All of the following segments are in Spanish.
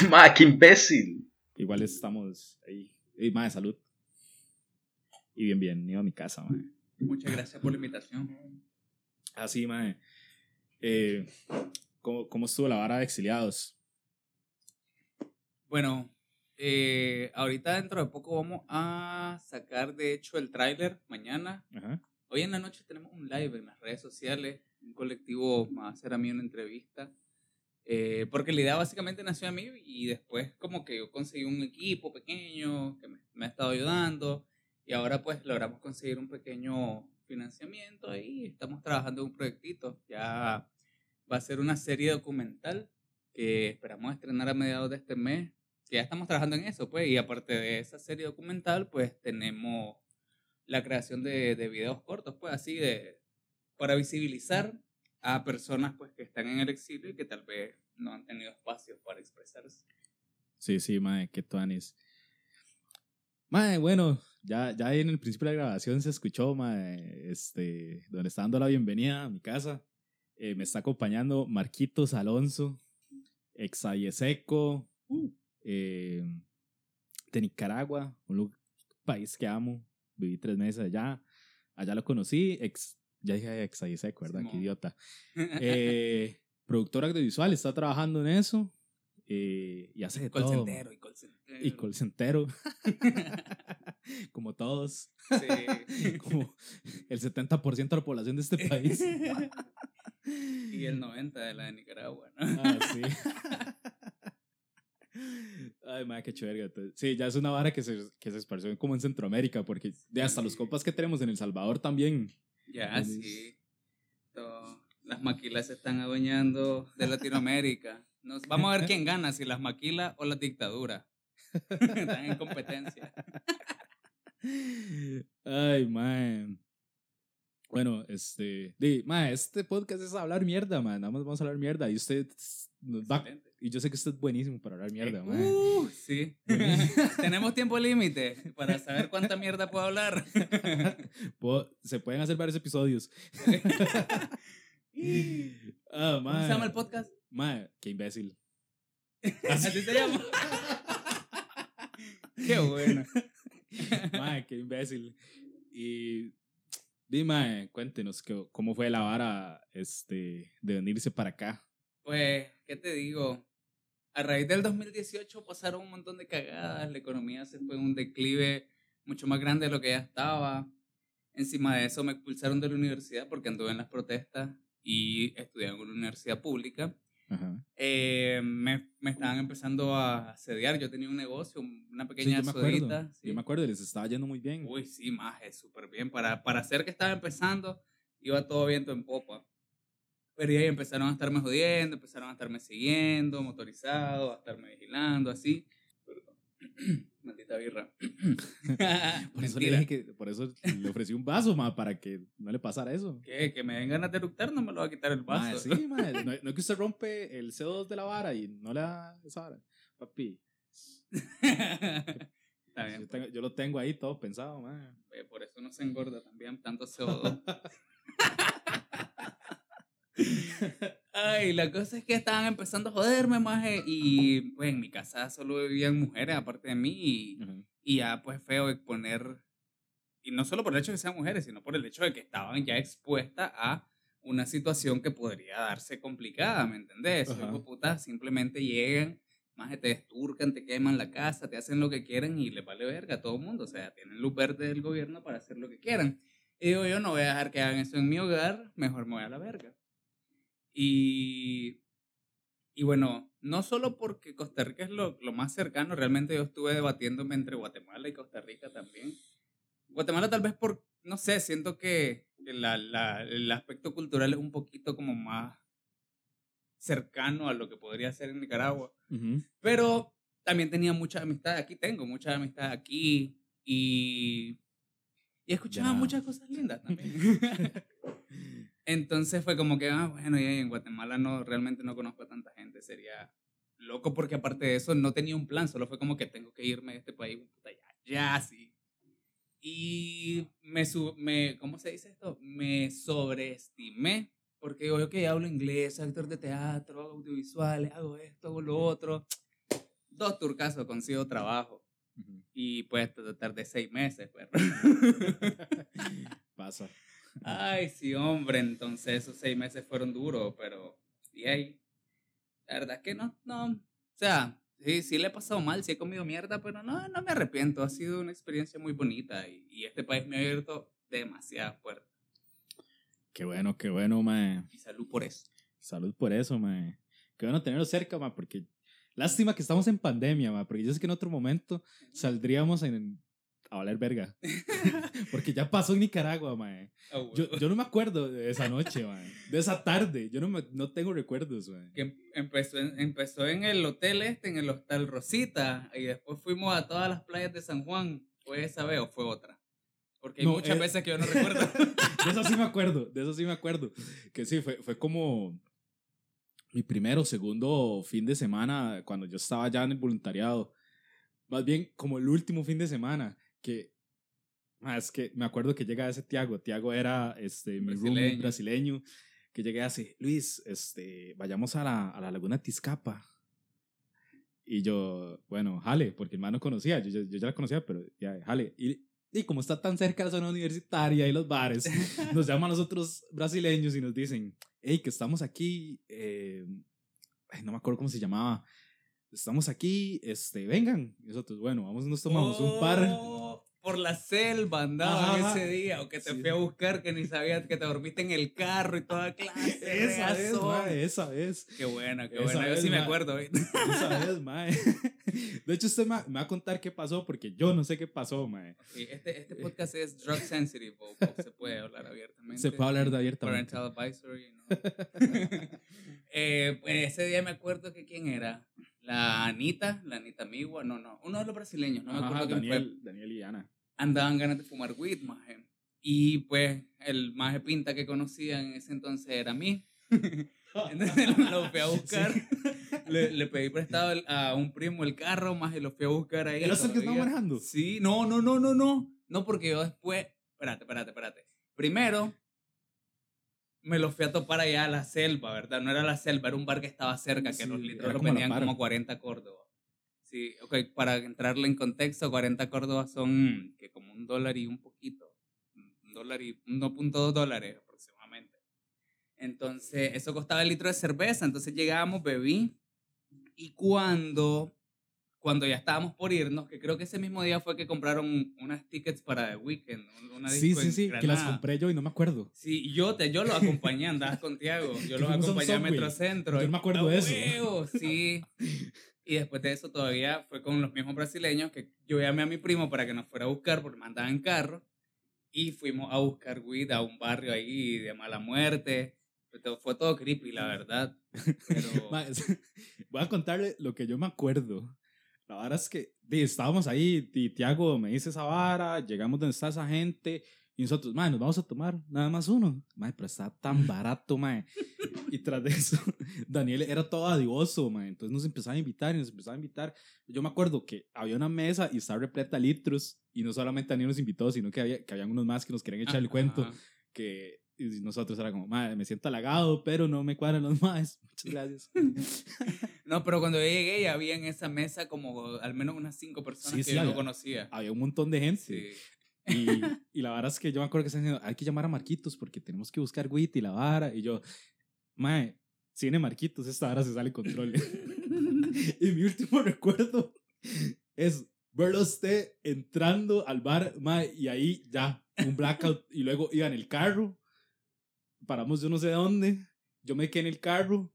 Ma, qué imbécil. Igual estamos ahí. Y, de salud. Y bien, bien, iba a mi casa, mae. Muchas gracias por la invitación. Así, mae. Eh, ¿cómo, ¿Cómo estuvo la vara de exiliados? Bueno, eh, ahorita dentro de poco vamos a sacar, de hecho, el tráiler mañana. Ajá. Hoy en la noche tenemos un live en las redes sociales. Un colectivo me va a hacer a mí una entrevista. Eh, porque la idea básicamente nació a mí y después como que yo conseguí un equipo pequeño que me, me ha estado ayudando y ahora pues logramos conseguir un pequeño financiamiento ahí. Estamos trabajando en un proyectito. Ya va a ser una serie documental que esperamos estrenar a mediados de este mes. Que ya estamos trabajando en eso, pues. Y aparte de esa serie documental, pues tenemos la creación de, de videos cortos, pues así, de, para visibilizar a personas pues que están en el exilio y que tal vez no han tenido espacio para expresarse. Sí, sí, mae, qué tuanis. Mae, bueno, ya, ya en el principio de la grabación se escuchó, mae, este, donde está dando la bienvenida a mi casa. Eh, me está acompañando Marquitos Alonso, ex Seco, eh, de Nicaragua, un país que amo. Viví tres meses allá. Allá lo conocí, ex, ya dije ex Seco, ¿verdad? Qué idiota. Eh, productor audiovisual, está trabajando en eso. eh, y hace de call todo. centero, y call centero. Y call centero. Como todos. Sí. Como el 70% de la población de este país. y el 90 de la de Nicaragua, ¿no? Ah, sí. Ay, madre, qué chévere. Sí, ya es una vara que se, que se esparció como en Centroamérica, porque de hasta los compas que tenemos en El Salvador también. Ya, sí. Todo- Las maquilas se están adueñando de Latinoamérica. Nos, vamos a ver quién gana, si las maquilas o la dictadura. Están en competencia. Ay, man. Bueno, este. Di, ma, este podcast es hablar mierda, man. Nada más vamos a hablar mierda. Y usted nos va. Y yo sé que usted es buenísimo para hablar mierda, man. Uh, sí. Tenemos tiempo límite para saber cuánta mierda puedo hablar. Puedo- se pueden hacer varios episodios. Ah, ¿Cómo se llama el podcast? Ma, qué imbécil. Así se llama. Qué bueno. Ma, qué imbécil. Y dime, cuéntenos cómo fue la vara este, de venirse para acá. Pues, ¿qué te digo? A raíz del 2018 pasaron un montón de cagadas, la economía se fue en un declive mucho más grande de lo que ya estaba. Encima de eso me expulsaron de la universidad porque anduve en las protestas y estudié en una universidad pública. Ajá. Eh, me, me estaban empezando a asediar, yo tenía un negocio, una pequeña yo me acuerdo. sí. Yo me acuerdo, les estaba yendo muy bien. Uy, sí, maje, súper bien. Para, para hacer que estaba empezando, iba todo viento en popa. Pero ya empezaron a estarme jodiendo, empezaron a estarme siguiendo, motorizado, a estarme vigilando, así. Perdón. Maldita birra. Por eso, le dije que, por eso le ofrecí un vaso, ma, para que no le pasara eso. ¿Qué? Que me den ganas de eructar, no me lo va a quitar el Ma, vaso. sí, ma, no, no es que usted rompe el CO2 de la vara y no le da esa vara. Papi, Está bien, yo, tengo- yo lo tengo ahí todo pensado, ma. pues, por eso no se engorda también tanto CO2. Ay, la cosa es que estaban empezando a joderme, maje, y pues en mi casa solo vivían mujeres aparte de mí, y, y ya pues feo exponer, y no solo por el hecho de que sean mujeres, sino por el hecho de que estaban ya expuestas a una situación que podría darse complicada, ¿me entendés? Puta simplemente llegan, maje, te desturcan, te queman la casa, te hacen lo que quieran y les vale verga a todo el mundo, o sea, tienen luz verde del gobierno para hacer lo que quieran. Y digo, yo no voy a dejar que hagan eso en mi hogar, mejor me voy a la verga. Y, y bueno, no solo porque Costa Rica es lo, lo más cercano, realmente yo estuve debatiéndome entre Guatemala y Costa Rica también. Guatemala tal vez por, no sé, siento que que la, la- el aspecto cultural es un poquito como más cercano a lo que podría ser en Nicaragua. Ujú. Pero también tenía mucha amistad aquí, tengo mucha amistad aquí y, y escuchaba Ya. muchas cosas lindas también. Entonces fue como que, ah, bueno, ya en Guatemala no, realmente no conozco a tanta gente, sería loco porque aparte de eso no tenía un plan, solo fue como que tengo que irme de este país, puta, ya, ya, sí. Y me, su- me, ¿cómo se dice esto? Me sobreestimé, porque digo, que hablo inglés, actor de teatro, hago audiovisuales, hago esto, hago lo otro. turcaso consigo trabajo. Y pues tardé seis meses, perro. Pasa. Ay, sí, hombre. Entonces esos seis meses fueron duros, pero. Y ahí. La verdad es que no, no. O sea, sí, sí le he pasado mal, sí he comido mierda, pero no, no me arrepiento. Ha sido una experiencia muy bonita y, y este país me ha abierto demasiadas puertas. Qué bueno, qué bueno, mae. Y salud por eso. Salud por eso, mae. Qué bueno tenerlo cerca, mae, porque lástima que estamos en pandemia, mae, porque yo sé que en otro momento saldríamos en, a valer verga. porque ya pasó en Nicaragua, mae. Oh, Yo, yo no me acuerdo de esa noche, mae. De esa tarde. Yo no, me, no tengo recuerdos, mae. que em- empezó en, empezó en el hotel este, en el Hostal Rosita, y después fuimos a todas las playas de San Juan. ¿Fue esa vez o fue otra? Porque hay No, muchas eh, veces que yo no recuerdo. De eso sí me acuerdo, de eso sí me acuerdo. Que sí, fue, fue como mi primero segundo fin de semana cuando yo estaba ya en el voluntariado. Más bien como el último fin de semana, que ah, es que me acuerdo que llega ese Tiago. Tiago era este, mi Brasileño. brasileño, que llegué así, Luis, este, vayamos a la, a la laguna Tizcapa. Y yo, bueno, jale, porque el man no conocía, yo, yo, yo ya la conocía, pero ya, jale. Y, y como está tan cerca la zona universitaria y los bares, nos llaman a nosotros brasileños y nos dicen, hey, que estamos aquí, eh, ay, no me acuerdo cómo se llamaba, estamos aquí, este, vengan. Y nosotros, bueno, vamos, nos tomamos un par. Por la selva andaban Ajá. ese día, o que te Sí. fui a buscar, que ni sabías que te dormiste en el carro y toda clase. Esa es, mae, esa es. Qué buena, qué Esa buena. Yo vez, sí me acuerdo. ¿viste? Esa es, mae. De hecho, usted me, va a contar qué pasó porque yo no sé qué pasó, mae. Este, este podcast es drug sensitive, o, o se puede hablar abiertamente. Se puede hablar de abiertamente. Parental advisory, ¿no? eh, pues ese día me acuerdo que quién era. La Anita, la Anita Migua, no, no, uno de los brasileños, no me Ajá, acuerdo quién fue. Daniel, y Ana. Andaban ganas de fumar weed, maje. Y pues el maje pinta que conocía en ese entonces era a mí. Entonces lo fui a buscar. Le, le pedí prestado a un primo el carro, más lo fui a buscar ahí. ¿Eras el que estaba manejando? Sí, no, no, no, no, no. No, porque yo después. Espérate, espérate, espérate. Primero, me lo fui a topar allá a la selva, ¿verdad? No era la selva, era un bar que estaba cerca, que los litros los vendían como 40 Córdoba. Sí, ok, para entrarle en contexto, 40 Córdoba son que como un dólar y un poquito. Un dólar y 1.2 dólares aproximadamente. Entonces, eso costaba el litro de cerveza. Entonces llegábamos, bebí. Y cuando, cuando ya estábamos por irnos, que creo que ese mismo día fue que compraron unas tickets para The Weekend. Una Sí, disco sí, sí, que las compré yo y no me acuerdo. Sí, yo, te, yo los acompañé, andabas con Tiago. Yo los acompañé a. Metrocentro. Yo no me acuerdo ¡A de eso. huevo! Sí. Y después de eso todavía fue con los mismos brasileños que yo llamé a mi primo para que nos fuera a buscar porque me andaba en carro. Y fuimos a buscar weed a un barrio ahí de mala muerte. Fue todo, creepy, la verdad. Pero... Voy a contarle lo que yo me acuerdo. La vara es que di, estábamos ahí y Tiago me dice esa vara, llegamos donde está esa gente y nosotros, madre, nos vamos a tomar nada más uno. Madre, pero está tan barato, madre. Y tras de eso, Daniel era todo adivoso, madre. Entonces nos empezaba a invitar y nos empezaba a invitar. Yo me acuerdo que había una mesa y estaba repleta de litros y no solamente Daniel nos invitó, sino que había que habían unos más que nos querían echar el cuento que y nosotros era como, madre, me siento halagado, pero no me cuadran los más. Muchas gracias. No, pero cuando yo llegué ya había en esa mesa como al menos unas cinco personas Sí, que sí, yo no había. conocía. Había un montón de gente. Sí. Y, y la vara es que yo me acuerdo que están diciendo, hay que llamar a Marquitos porque tenemos que buscar Wit y la vara. Y yo, mae, si viene Marquitos, esta vara se sale control. y mi último recuerdo es verlo usted entrando al bar, mae, y ahí ya, un blackout. y luego iba en el carro, paramos yo no sé dónde, yo me quedé en el carro.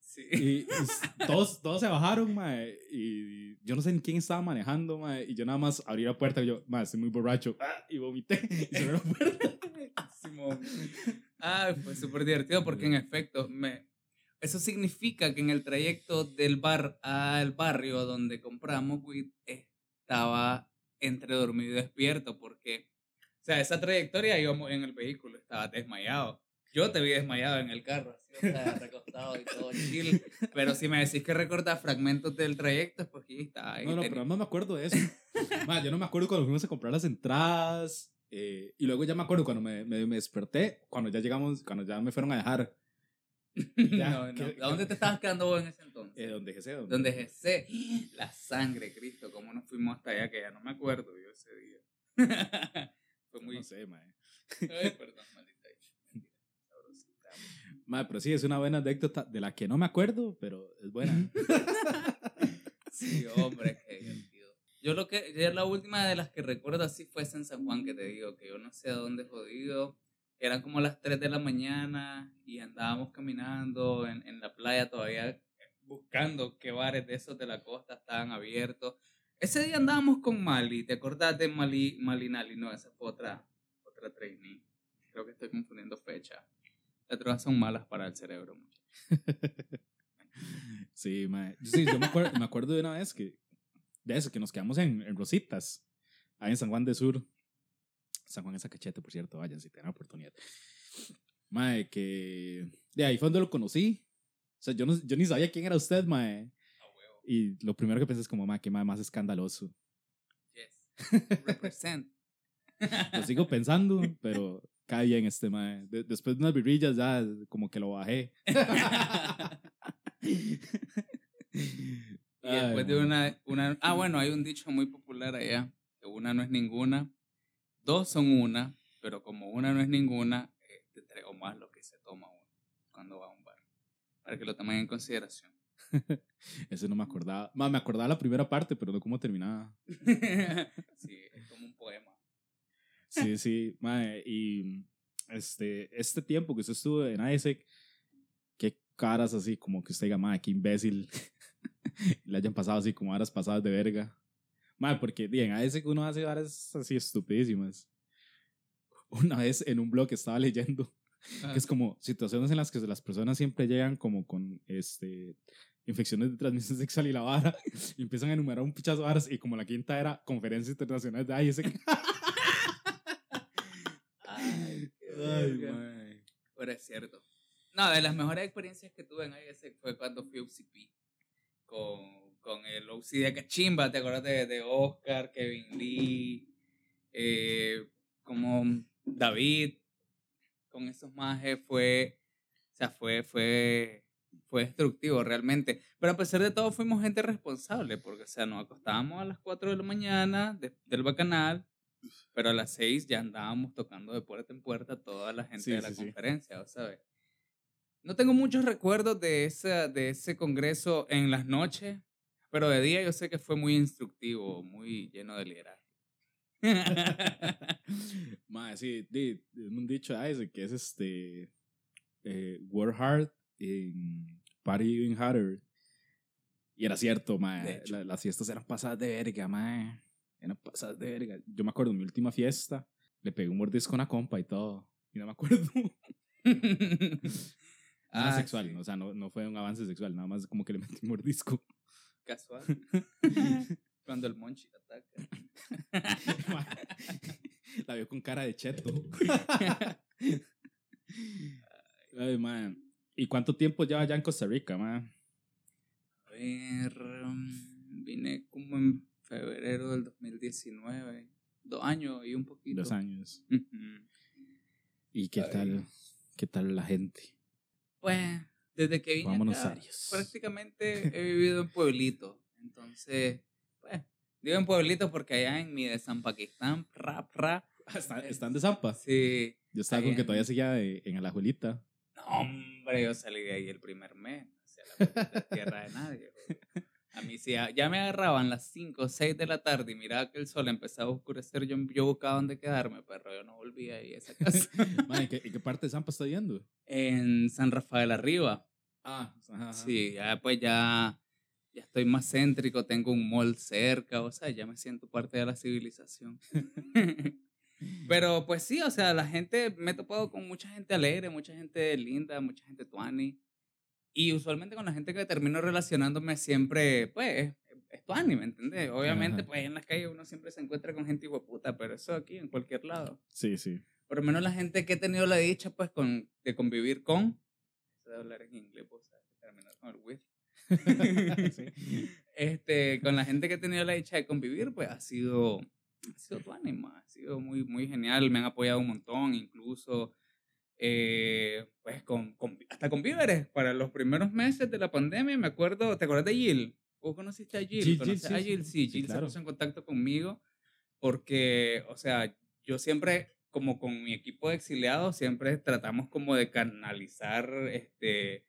Sí. Y, y todos, todos se bajaron, mae, y yo no sé ni quién estaba manejando, mae, y yo nada más abrí la puerta y yo, mae, estoy muy borracho, ah, y vomité, y cerré la puerta. Simón. Ah, fue súper divertido porque en efecto, me, eso significa que en el trayecto del bar al barrio donde compramos weed estaba entre dormido y despierto porque, o sea, esa trayectoria íbamos en el vehículo, estaba desmayado. Yo te vi desmayado en el carro, así, o sea, recostado y todo chill. Pero si me decís que recortas fragmentos del trayecto, pues aquí está. Ahí No, no, tenés- pero no me acuerdo de eso. yo no me acuerdo cuando fuimos a comprar las entradas, eh, y luego ya me acuerdo cuando me, me, me desperté, cuando ya llegamos, cuando ya me fueron a dejar. Ya, no, no. ¿qué- ¿A dónde te estabas quedando vos en ese entonces? Eh, donde Jesé, donde. Donde GC. La sangre, Cristo. ¿Cómo nos fuimos hasta allá? Que ya no me acuerdo yo ese día. Fue muy. No sé, mae. Ay, perdón, maldita. Mae, pero sí, es una buena anécdota de la que no me acuerdo, pero es buena. Sí, hombre, qué divertido. Yo lo que, ya la última de las que recuerdo así fue esa en San Juan, que te digo, que yo no sé a dónde jodido. Eran como las 3 de la mañana y andábamos caminando en, en la playa todavía buscando qué bares de esos de la costa estaban abiertos. Ese día andábamos con Mali, ¿te acordás de Mali, Malinali? No, esa fue otra, otra trainee. Creo que estoy confundiendo fecha. Las drogas son malas para el cerebro. Sí, mae. Sí, yo me acuerdo, me acuerdo de una vez que. De eso, que nos quedamos en, en Rositas, ahí en San Juan de Sur. San Juan es a cachete, por cierto, vayan si tienen oportunidad. Mae, que. De ahí fue donde lo conocí. O sea, yo, no, yo ni sabía quién era usted, mae. Y lo primero que pensé es como, mae, qué mae más escandaloso. Yes. Represent. Lo sigo pensando, pero cae bien este mae. De- después de unas birrillas ya como que lo bajé. Y después de una, una... Ah, bueno, hay un dicho muy popular allá, que una no es ninguna, dos son una, pero como una no es ninguna, eh, te traigo más lo que se toma uno cuando va a un bar. Para que lo tomen en consideración. Ese no me acordaba. Más me acordaba la primera parte, pero no cómo terminaba. sí, es como un poema. Sí, sí, mae. Y este, este tiempo que usted estuvo en ISEC, qué caras así, como que usted diga, mae, qué imbécil. Le hayan pasado así como horas pasadas de verga. Mae, porque di, en ISEC uno hace horas así estupidísimas. Una vez en un blog estaba leyendo que es como situaciones en las que las personas siempre llegan como con este infecciones de transmisión sexual y la vara y empiezan a enumerar un pichazo de varas y como la quinta era conferencia internacional de ISEC. Ay. Pero es cierto. No, de las mejores experiencias que tuve en IS fue cuando fui a UCP con, con el OC de Cachimba, ¿te acuerdas de, de Oscar, Kevin Lee, eh, como David, con esos majes fue, o sea, fue, fue, fue destructivo realmente. Pero a pesar de todo fuimos gente responsable, porque, o sea, nos acostábamos a las 4 de la mañana de- del bacanal, pero a las 6 ya andábamos tocando de puerta en puerta toda la gente Sí, de la sí, conferencia, ¿o ¿sabes? No tengo muchos recuerdos de, esa, de ese congreso en las noches, pero de día yo sé que fue muy instructivo, muy lleno de liderazgo. Mae, sí, un dicho de ISEC que es este eh, work hard in party even harder. Y era cierto, mae. Hecho. la- las fiestas eran pasadas de verga, mae. Eran pasadas de verga. Yo me acuerdo en mi última fiesta, le pegué un mordisco a una compa y todo. Y no me acuerdo. Ah, sexual, sí, o sea, no, no fue un avance sexual, nada más como que le metí un mordisco. Casual. Cuando el monchi ataca. La vio con cara de cheto. Ay, man. ¿Y cuánto tiempo lleva ya en Costa Rica, man? A ver, mm, vine como en febrero del 2019. Dos años y un poquito. Dos años. ¿Y qué Ay. tal? ¿Qué tal la gente? Pues, desde que vine Vámonos acá, prácticamente he vivido en pueblitos. Entonces, pues, digo en pueblitos porque allá en mi de San Pakistán, rap, rap. ¿Están, están de Zampa? Sí. Yo estaba con que todavía seguía de- en la abuelita. No, hombre, yo salí de ahí el primer mes. O sea, la tierra de nadie. A mí sí, ya- me agarraban las 5 o 6 de la tarde y miraba que el sol empezaba a oscurecer. Yo, yo buscaba dónde quedarme, pero yo no volvía ahí a esa casa. Man, ¿en, qué, en qué parte de Zampa está viendo? en San Rafael Arriba. Ah, ajá, ajá. Sí, ya pues ya, ya estoy más céntrico, tengo un mall cerca, o sea, ya me siento parte de la civilización. Pero pues sí, o sea, la gente, me he topado con mucha gente alegre, mucha gente linda, mucha gente tuani. Y usualmente con la gente que termino relacionándome siempre, pues, es, es tuani, ¿me entiendes? Obviamente, Ajá. pues en las calles uno siempre se encuentra con gente puta, pero eso aquí en cualquier lado. Sí, sí. Por lo menos la gente que he tenido la dicha, pues, con, de convivir con, eso de hablar en inglés, pues, terminar con el with. Sí. este, con la gente que he tenido la dicha de convivir, pues ha sido, ha sido tu ánima, ha sido muy, muy genial, me han apoyado un montón, incluso eh, pues con, con- hasta con víveres. Para los primeros meses de la pandemia, me acuerdo, ¿te acuerdas de Jill? ¿Vos conociste a Jill? Jill, Jill, ¿Conoces sí, a Jill? sí, Sí, Jill claro. se puso en contacto conmigo porque, o sea, yo siempre, como con mi equipo de exiliados, siempre tratamos como de canalizar, este,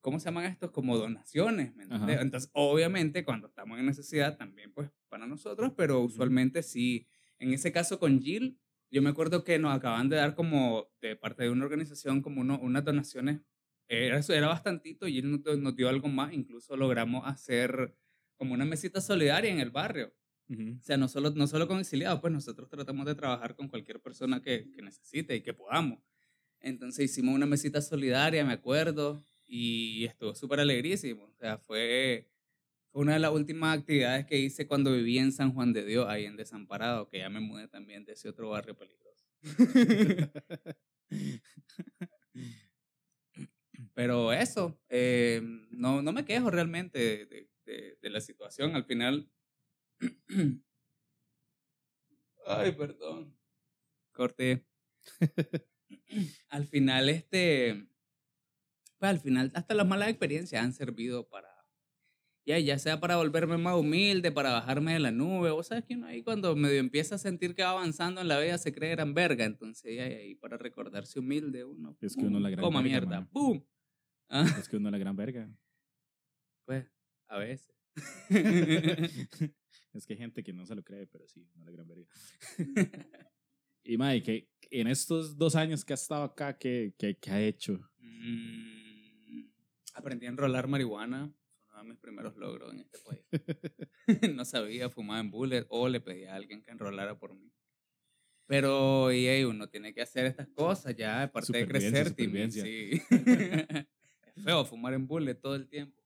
¿cómo se llaman estos? Como donaciones, ¿me entiendes? Entonces, obviamente, cuando estamos en necesidad, también, pues, para nosotros, pero usualmente sí. En ese caso con Jill, yo me acuerdo que nos acaban de dar como, de parte de una organización, como uno, unas donaciones, era, era bastantito, y Jill nos, nos dio algo más, incluso logramos hacer como una mesita solidaria en el barrio. Ujú. O sea, no solo, no solo con exiliados, pues nosotros tratamos de trabajar con cualquier persona que, que necesite y que podamos. Entonces hicimos una mesita solidaria, me acuerdo, y estuvo súper alegrísimo. O sea, fue una de las últimas actividades que hice cuando viví en San Juan de Dios, ahí en Desamparado, que ya me mudé también de ese otro barrio peligroso. Pero eso, eh, no, no me quejo realmente de, de- la situación. Al final... Ay, perdón. Corté. al final, este... Pues al final, hasta las malas experiencias han servido para... Ya, ya sea para volverme más humilde, para bajarme de la nube. Vos sabes que uno ahí cuando medio empieza a sentir que va avanzando en la vida se cree gran verga. Entonces, ya, ahí para recordarse humilde uno. Es que uno la gran verga, mierda. ¡Pum! Ah, Es que uno es la gran verga. pues, a veces. es que hay gente que no se lo cree, pero sí, no la gran verga. y Mae, que en estos dos años que ha estado acá, ¿qué, qué, qué ha hecho? Mm, aprendí a enrolar marihuana. Mis primeros logros en este país. no sabía, fumaba en bullet o le pedí a alguien que enrolara por mí. Pero y, ey, uno tiene que hacer estas cosas ya, aparte de crecer, sí. es feo fumar en bullet todo el tiempo.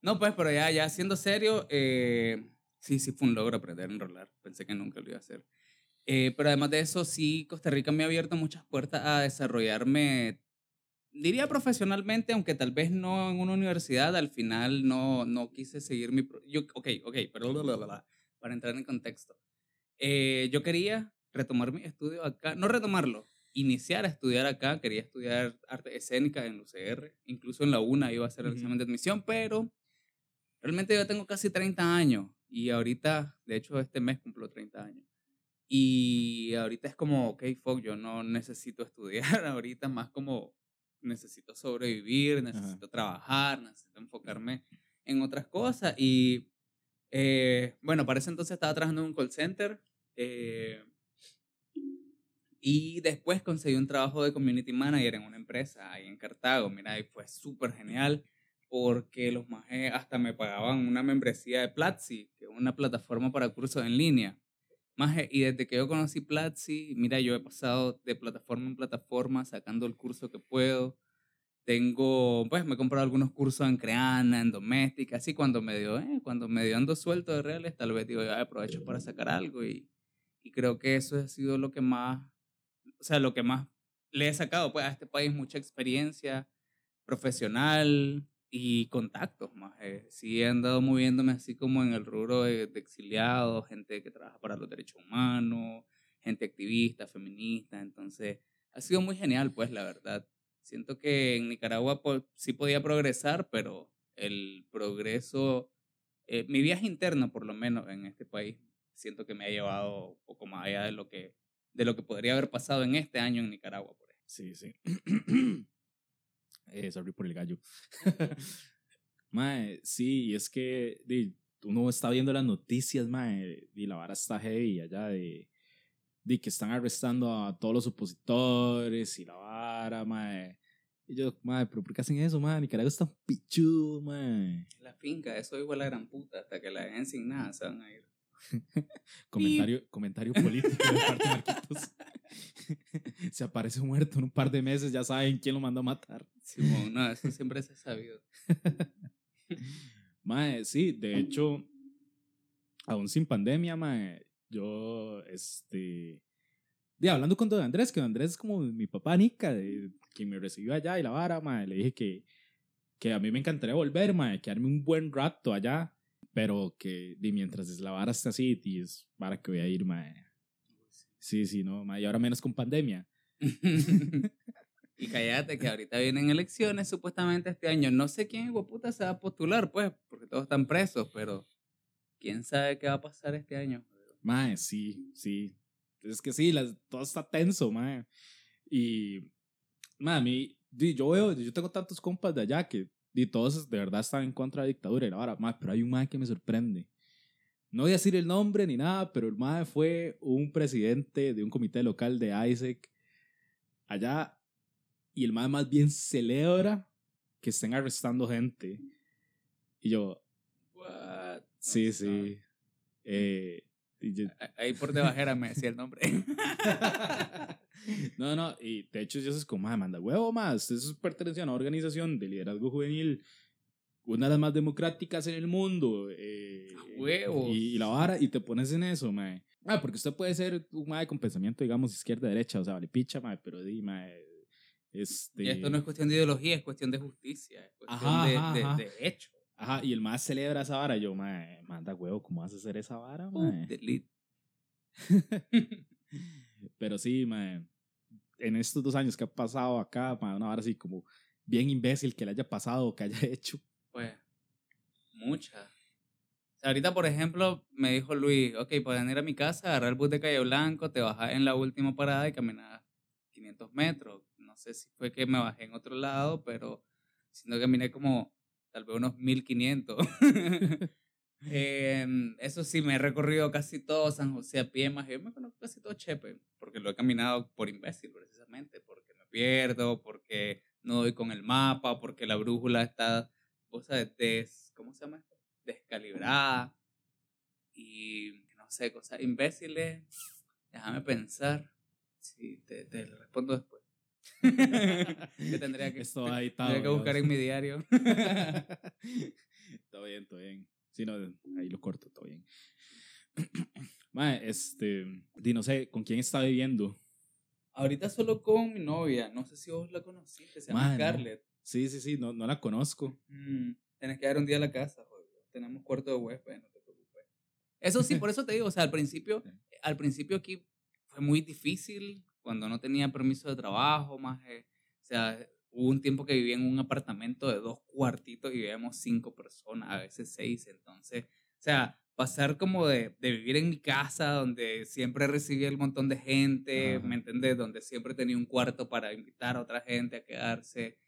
No, pues, pero ya, ya siendo serio, eh, sí, sí fue un logro aprender a enrolar. Pensé que nunca lo iba a hacer. Eh, pero además de eso, sí, Costa Rica me ha abierto muchas puertas a desarrollarme, diría profesionalmente, aunque tal vez no en una universidad, al final no, no quise seguir mi... Yo, ok, ok, pero bla, bla, bla, bla, para entrar en contexto. Eh, yo quería retomar mi estudio acá, no retomarlo, iniciar a estudiar acá, quería estudiar arte escénica en UCR, incluso en la UNA iba a hacer el Ujú. examen de admisión, pero realmente yo tengo casi 30 años y ahorita, de hecho este mes cumplo 30 años. Y ahorita es como, ok, fuck, yo no necesito estudiar ahorita, más como necesito sobrevivir, necesito trabajar, necesito enfocarme en otras cosas. Y eh, bueno, para ese entonces estaba trabajando en un call center. eh, y después conseguí un trabajo de community manager en una empresa ahí en Cartago. Mira, y fue súper genial porque los majes hasta me pagaban una membresía de Platzi, que es una plataforma para cursos en línea. Maje, y desde que yo conocí Platzi, mira, yo he pasado de plataforma en plataforma sacando el curso que puedo. Tengo, pues me he comprado algunos cursos en Creana, en Doméstica, así cuando me dio, eh, cuando me dio ando suelto de reales, tal vez digo, aprovecho para sacar algo y, y creo que eso ha sido lo que más, o sea, lo que más le he sacado pues a este país, mucha experiencia profesional y contactos más. eh. Sí he andado moviéndome así como en el rubro de, exiliados, gente que trabaja para los derechos humanos, gente activista, feminista, entonces ha sido muy genial pues la verdad. Siento que en Nicaragua po- sí podía progresar, pero el progreso, eh, mi viaje interno por lo menos en este país, siento que me ha llevado un poco más allá de lo que, de lo que podría haber pasado en este año en Nicaragua. Sí, sí. eh, sorry por el gallo. mae, sí, y es que di, uno está viendo las noticias, mae, y la vara está heavy allá de, de que están arrestando a todos los opositores y la vara, mae. Y yo, mae, pero ¿por qué hacen eso, mae? Nicaragua está pichudo, mae. La finca, eso igual la gran puta, hasta que la dejen sin nada, se van a ir. Comentario, comentario político de parte de Marquitos. Se aparece muerto en un par de meses, ya saben quién lo mandó a matar. Simón, no, eso siempre se ha sabido. Mae, sí, de hecho, aún sin pandemia, mae, yo, este, de, hablando con don Andrés, que don Andrés es como mi papá Nica, de, quien me recibió allá y la vara, mae, le dije que, que a mí me encantaría volver, mae, quedarme un buen rato allá, pero que de, mientras la vara esté así, y es vara que voy a ir, mae. Sí, sí, no, mae, y ahora menos con pandemia. Y cállate que ahorita vienen elecciones supuestamente este año. No sé quién puta se va a postular, pues, porque todos están presos, pero quién sabe qué va a pasar este año. Mae, sí, sí. Es que sí, todo está tenso, mae. Y, mae, a mí, yo veo, yo tengo tantos compas de allá que y todos de verdad están en contra de la dictadura. Y ahora, mae, pero hay un mae que me sorprende. No voy a decir el nombre ni nada, pero el mae fue un presidente de un comité local de ISEC allá y el mae más bien celebra que estén arrestando gente. Y yo, What? Sí, sí. Eh, Ahí por debajera me decía el nombre. no, no, y de hecho yo es como, manda huevo más, eso pertenece a una organización de liderazgo juvenil, una de las más democráticas en el mundo. Eh, huevo. Y, la vara, y te pones en eso, mae. Ah, porque usted puede ser un mae con pensamiento, digamos, izquierda-derecha, o sea, vale picha, mae, pero di, mae, este... Y esto no es cuestión de ideología, es cuestión de justicia, es cuestión de, de, de, hecho. Ajá, y el más celebra esa vara. Yo, mae, manda huevo, ¿cómo vas a hacer esa vara, mae? delete. Pero sí, mae, en estos dos años que ha pasado acá, mae, una vara así como bien imbécil que le haya pasado o que haya hecho. Pues, muchas. ahorita, por ejemplo, me dijo Luis, ok, pueden ir a mi casa, agarrar el bus de Calle Blanco, te bajas en la última parada y caminas 500 metros. No sé si fue que me bajé en otro lado, pero si no caminé como tal vez unos 1500. eh, eso sí, me he recorrido casi todo San José a pie, más yo me conozco casi todo Chepe, porque lo he caminado por imbécil precisamente, porque me pierdo, porque no doy con el mapa, porque la brújula está, o sea, des, ¿cómo se llama? Descalibrada. Y no sé, cosas imbéciles. Déjame pensar. Sí, te, te respondo después que tendría que, Esto ahí tendría que buscar en mi diario. todo bien, todo bien. Sí, no, ahí lo corto, todo bien. Mae, este, di, no sé, ¿con quién está viviendo? Ahorita solo con mi novia, no sé si vos la conociste, se llama Scarlett. Sí, sí, sí, no, no la conozco. Mm, tienes que dar un día a la casa, joder. tenemos cuarto de huésped, no te preocupes. Eso sí, por eso te digo, o sea, al principio, al principio aquí fue muy difícil cuando no tenía permiso de trabajo, más, o sea, hubo un tiempo que vivía en un apartamento de dos cuartitos y vivíamos cinco personas, a veces seis, entonces, o sea, pasar como de, de vivir en mi casa, donde siempre recibía el montón de gente, ¿me entendés? Donde siempre tenía un cuarto para invitar a otra gente a quedarse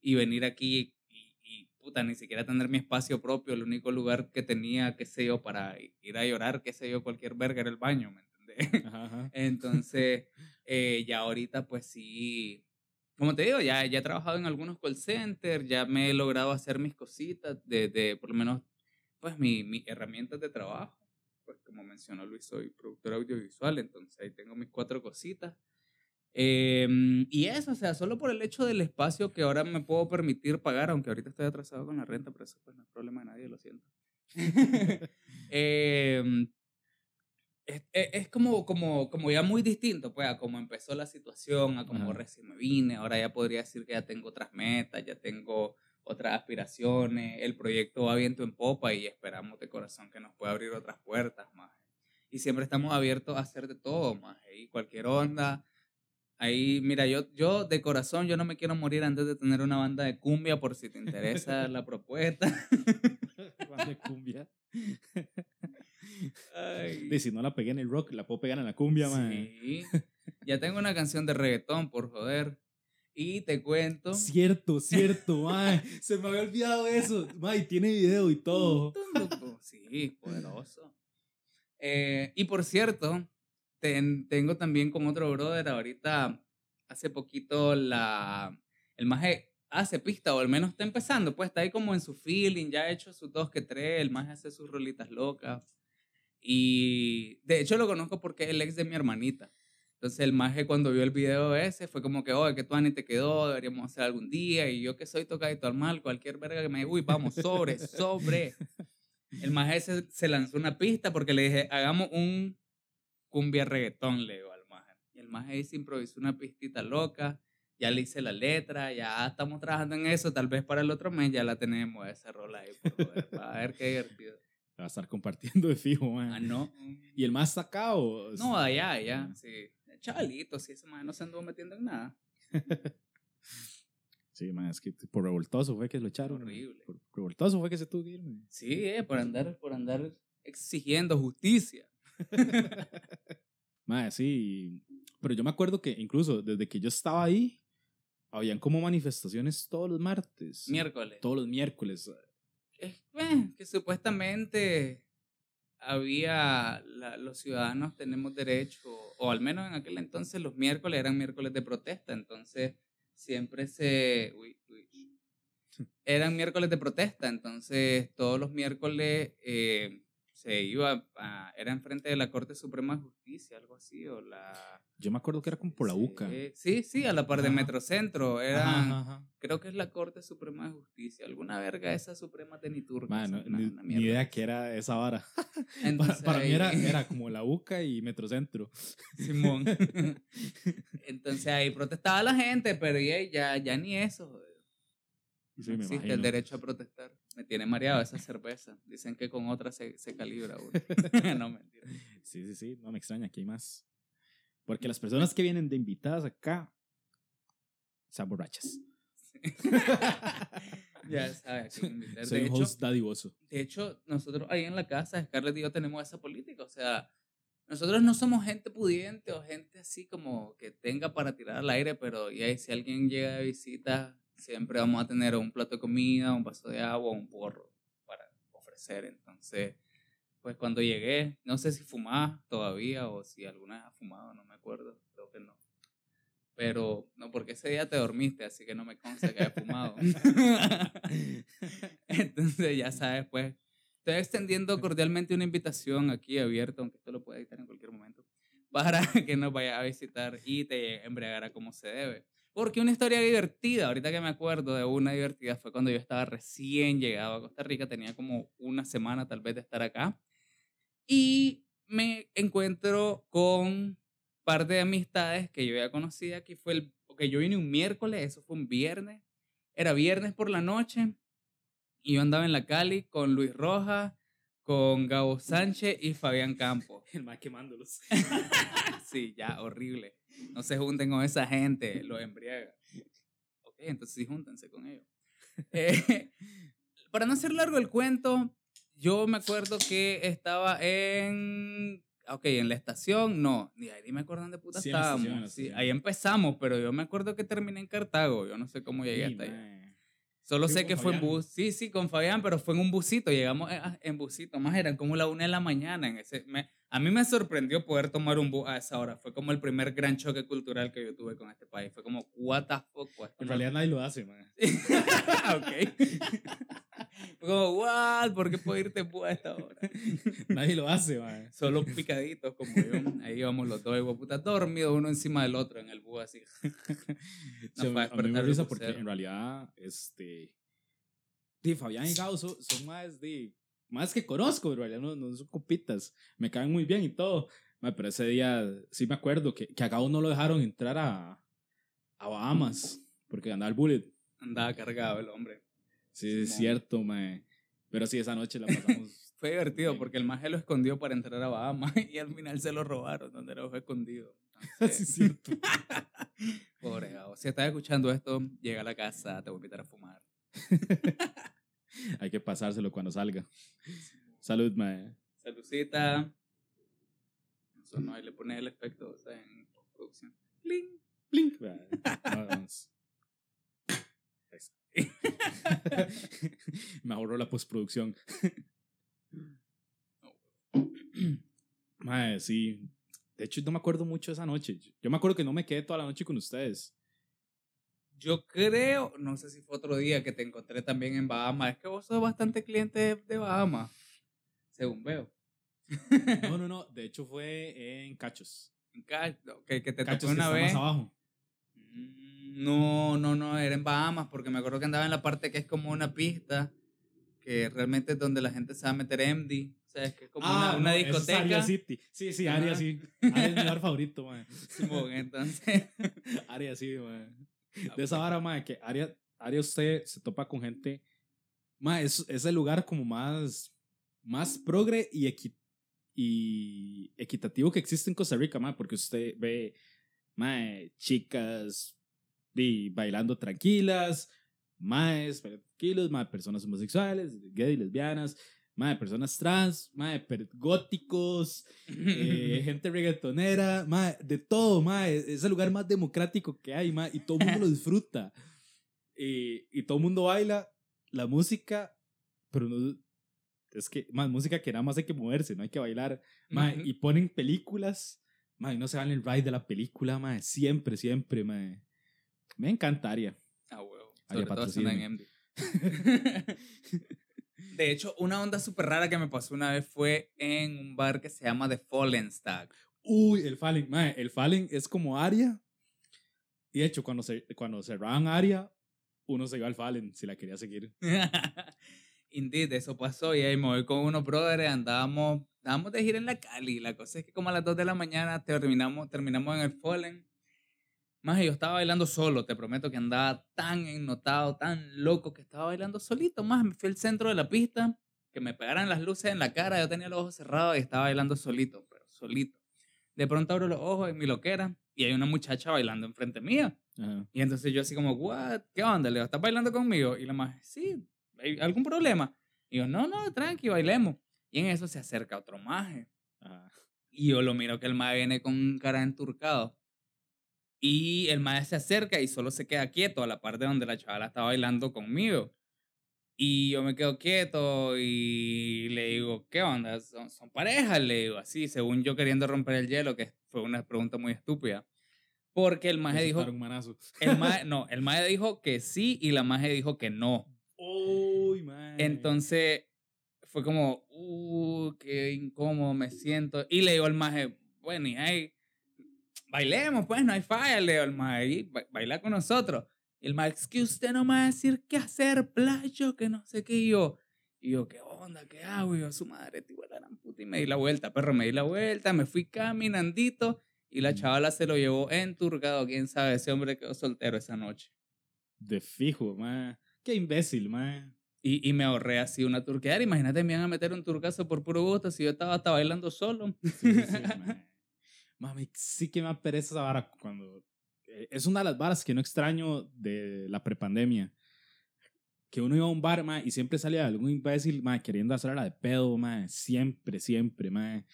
y venir aquí y, y, puta, ni siquiera tener mi espacio propio, el único lugar que tenía, qué sé yo, para ir a llorar, qué sé yo, cualquier verga era el baño, ¿me entendés? Entonces, eh, ya ahorita pues sí, como te digo, ya, ya he trabajado en algunos call centers, ya me he logrado hacer mis cositas de, de por lo menos, pues mis mi herramientas de trabajo. Pues como mencionó Luis, soy productor audiovisual, entonces ahí tengo mis cuatro cositas. Em, y eso, o sea, solo por el hecho del espacio que ahora me puedo permitir pagar, aunque ahorita estoy atrasado con la renta, pero eso pues no es problema de nadie, lo siento. eh, es, es, como, como, como ya muy distinto, pues, a cómo empezó la situación, a cómo recién me vine. Ahora ya podría decir que ya tengo otras metas, ya tengo otras aspiraciones. El proyecto va viento en popa y esperamos de corazón que nos pueda abrir otras puertas, más. Y siempre estamos abiertos a hacer de todo, más. Y cualquier onda. Ahí, mira, yo, yo de corazón, yo no me quiero morir antes de tener una banda de cumbia por si te interesa la propuesta. banda de cumbia. Y si no la pegué en el rock, la puedo pegar en la cumbia, man. Sí. Ya tengo una canción de reggaetón, por joder. Y te cuento. Cierto, cierto, man. Se me había olvidado eso. Man, tiene video y todo. Sí, poderoso. Eh, y por cierto, tengo también con otro brother ahorita, hace poquito, la, el maje hace pista, o al menos está empezando, pues está ahí como en su feeling, ya ha hecho sus dos que tres, el maje hace sus rolitas locas. Y de hecho lo conozco porque es el ex de mi hermanita. Entonces el maje cuando vio el video ese fue como que, oye, que tú Ani te quedó, deberíamos hacer algún día. Y yo que soy tocadito al mal, cualquier verga que me diga, uy, vamos, sobre, sobre. El maje se, se lanzó una pista porque le dije, hagamos un cumbia reggaetón, le digo al maje. Y el maje ahí se improvisó una pistita loca, ya le hice la letra, ya estamos trabajando en eso, tal vez para el otro mes ya la tenemos, esa rola ahí, por a ver qué divertido va a estar compartiendo de fijo, man. Ah, no. ¿Y el más sacado? No, allá, allá, sí. Chavalito, sí, ese man no se anduvo metiendo en nada. Sí, man, es que por revoltoso fue que lo echaron. Horrible. Por revoltoso fue que se tuvo que ir, man. Sí, eh, por andar, por andar exigiendo justicia. Mae, sí. Pero yo me acuerdo que incluso desde que yo estaba ahí, habían como manifestaciones todos los martes. Miércoles. Todos los miércoles. Es eh, que supuestamente había, la- los ciudadanos tenemos derecho, o al menos en aquel entonces los miércoles eran miércoles de protesta, entonces siempre se... uy, uy. Eran miércoles de protesta, entonces todos los miércoles eh, se iba, a, era enfrente de la Corte Suprema de Justicia, algo así, o la... Yo me acuerdo que era como por la UCA. Sí, Sí, a la par de Ajá. Metrocentro, era... Ajá, ajá. Creo que es la Corte Suprema de Justicia. Alguna verga esa Suprema de Niturca. Una- ni, una ni mierda idea que era esa vara. Para, Entonces, para mí era, era como la UCA y Metrocentro. Simón. Entonces ahí protestaba la gente, pero ya, ya, ya ni eso. joder. Sí, no existe imagino. el derecho a protestar. Me tiene mareado esa cerveza. Dicen que con otra se, se calibra uno. no, mentira. Sí, sí, sí, no me extraña que hay más. Porque las personas que vienen de invitadas acá sean borrachas. ya sabes. invitar. Soy De un hecho, host dadivoso. De hecho, nosotros ahí en la casa, Scarlett y yo tenemos esa política. O sea, nosotros no somos gente pudiente o gente así como que tenga para tirar al aire, pero y ahí, si alguien llega de visita, siempre vamos a tener un plato de comida, un vaso de agua, un porro para ofrecer. Entonces, pues cuando llegué, no sé si fumaba todavía o si alguna vez ha fumado, no me acuerdo, creo que no. Pero, no, porque ese día te dormiste, así que no me consta que haya fumado. Entonces, ya sabes, pues, estoy extendiendo cordialmente una invitación aquí abierta, aunque esto lo pueda editar en cualquier momento, para que nos vaya a visitar y te embriagara como se debe. Porque una historia divertida, ahorita que me acuerdo de una divertida, fue cuando yo estaba recién llegado a Costa Rica, tenía como una semana tal vez de estar acá, y me encuentro con par de amistades que yo ya conocía aquí fue el porque yo vine un miércoles eso fue un viernes era viernes por la noche y yo andaba en la Cali con Luis Rojas con Gabo Sánchez y Fabián Campos El más quemándolos. sí ya horrible no se junten con esa gente los embriaga ok entonces sí júntense con ellos Eh, para no hacer largo el cuento yo me acuerdo que estaba en Ok, en la estación, no. Ni ahí ni me acuerdo dónde puta Sí, en la estación, estábamos. en la Sí, estación. ahí empezamos, pero yo me acuerdo que terminé en Cartago. Yo no sé cómo llegué Sí, hasta allá. mae. Solo sé que fue en bus. Sí, sí, con Fabián, pero fue en un busito. Llegamos eh, en busito. Más eran como la una de la mañana. En ese, me- a mí me sorprendió poder tomar un bus a esa hora. Fue como el primer gran choque cultural que yo tuve con este país. Fue como, what the fuck. what the En realidad nadie lo hace, man. ok. Como, what? ¿Por qué puedo irte bus a esta hora? nadie lo hace, man. Solo picaditos como yo. Ahí íbamos los dos, igual puta, dormidos uno encima del otro en el bus así. Sí, a, mí- me risa porque en realidad, este. Sí, Fabián y Gao son, son más de. Más que conozco, en realidad no, no son copitas. Me caen muy bien y todo. Ma, Pero ese día sí me acuerdo que, que a Gao no lo dejaron entrar a, a Bahamas porque andaba el bullet. Andaba cargado el hombre. Sí, es cierto, mae. Pero sí, esa noche la pasamos. Fue divertido porque el maje lo escondió para entrar a Bahamas y al final se lo robaron donde lo dejó escondido. sí, Entonces, es cierto. pobre Gabo. Si estás escuchando esto, llega a la casa, te voy a invitar a fumar. Hay que pasárselo cuando salga. Salud, mae. Salucita. Eso no, ahí le pones el efecto o sea, en postproducción. ¡Pling! Blink. No, vamos. Me ahorró la postproducción. Mae, sí. De hecho, no me acuerdo mucho de esa noche. Yo me acuerdo que no me quedé toda la noche con ustedes. Yo creo, no sé si fue otro día que te encontré también en Bahamas. Es que vos sos bastante cliente de, de Bahamas, según veo. No, no, no. De hecho, fue en Cachos. En Ca- que, que te Cachos tocó que una está vez. más abajo. Mm, No, no, no, era en Bahamas porque me acuerdo que andaba en la parte que es como una pista, que realmente es donde la gente se va a meter MD. O sea, es que es como una, una Ah, no, es discoteca. Aria City. Sí, sí. Aria sí. Aria es mi lugar favorito, mae. Simón, entonces, Aria sí. Ah, De esa vara, mae, que Aria, Aria usted se topa con gente. Mae, es, es el lugar como más, más progre y, equi- y equitativo que existe en Costa Rica, mae, porque usted ve, mae, chicas, di, bailando tranquilas, maes, tranquilos, mae, personas homosexuales, gay, lesbianas, mae, personas trans, mae, góticos, eh, gente reggaetonera, mae, de todo, mae, es el lugar más democrático que hay, mae, y todo el mundo lo disfruta. Y, y todo el mundo baila la música, pero no, es que, más música que nada más hay que moverse, no hay que bailar, mae, y ponen películas, mae, y no se van el ride de la película, mae, siempre, siempre, mae. Me encantaría. Ah, huevo. Sobre todo en. MD. De hecho, una onda súper rara que me pasó una vez fue en un bar que se llama The Fallen Stag. Uy, el Fallen, mae, el Fallen es como Aria. Y de hecho, cuando, se, cuando cerraban Aria, uno se iba al Fallen si la quería seguir. Indeed, eso pasó y ahí me voy con unos brothers, andábamos, andábamos de gira en la Cali. La cosa es que como a las 2 de la mañana terminamos, terminamos en el Fallen. Más yo estaba bailando solo, te prometo que andaba tan ennotado, tan loco que estaba bailando solito. Más me fui al centro de la pista, que me pegaran las luces en la cara, yo tenía los ojos cerrados y estaba bailando solito, pero solito. De pronto abro los ojos en mi loquera y hay una muchacha bailando enfrente mía. Ajá. Y entonces yo así como, what, ¿qué onda? Le digo, ¿estás bailando conmigo? Y la más, sí, ¿hay algún problema? Y yo, no, no, tranqui, bailemos. Y en eso se acerca otro maje. Ajá. Y yo lo miro que el maje viene con cara enturcado. Y el maje se acerca y solo se queda quieto a la parte donde la chavala está bailando conmigo. Y yo me quedo quieto y le digo, ¿qué onda? ¿Son, son parejas? Le digo, así, según yo queriendo romper el hielo, que fue una pregunta muy estúpida. Porque el maje dijo, el mae, no, el mae dijo que sí y la maje dijo que no. Uy, mae. Entonces fue como, uh, qué incómodo me siento. Y le digo al maje, bueno, y ahí, bailemos, pues, no hay falla, le digo al maje, y ba- baila con nosotros. El maje, es que usted no me va a decir qué hacer, playo, que no sé qué y yo. Y yo, ¿qué onda? ¿Qué hago? Y yo, su madre, tío, la gran puta. Y me di la vuelta, perro, me di la vuelta, me fui caminandito. Y la chavala se lo llevó enturgado. Quién sabe, ese hombre quedó soltero esa noche. De fijo, mae. Qué imbécil, mae. Y, y me ahorré así una turqueada. Imagínate, me iban a meter un turcazo por puro gusto si yo estaba hasta bailando solo. Sí, sí. Mami, sí que me pereza esa vara cuando... eh, Es una de las varas que no extraño de la prepandemia. Que uno iba a un bar, mae, y siempre salía algún imbécil, mae, queriendo hacerla de pedo, mae. Siempre, siempre, mae.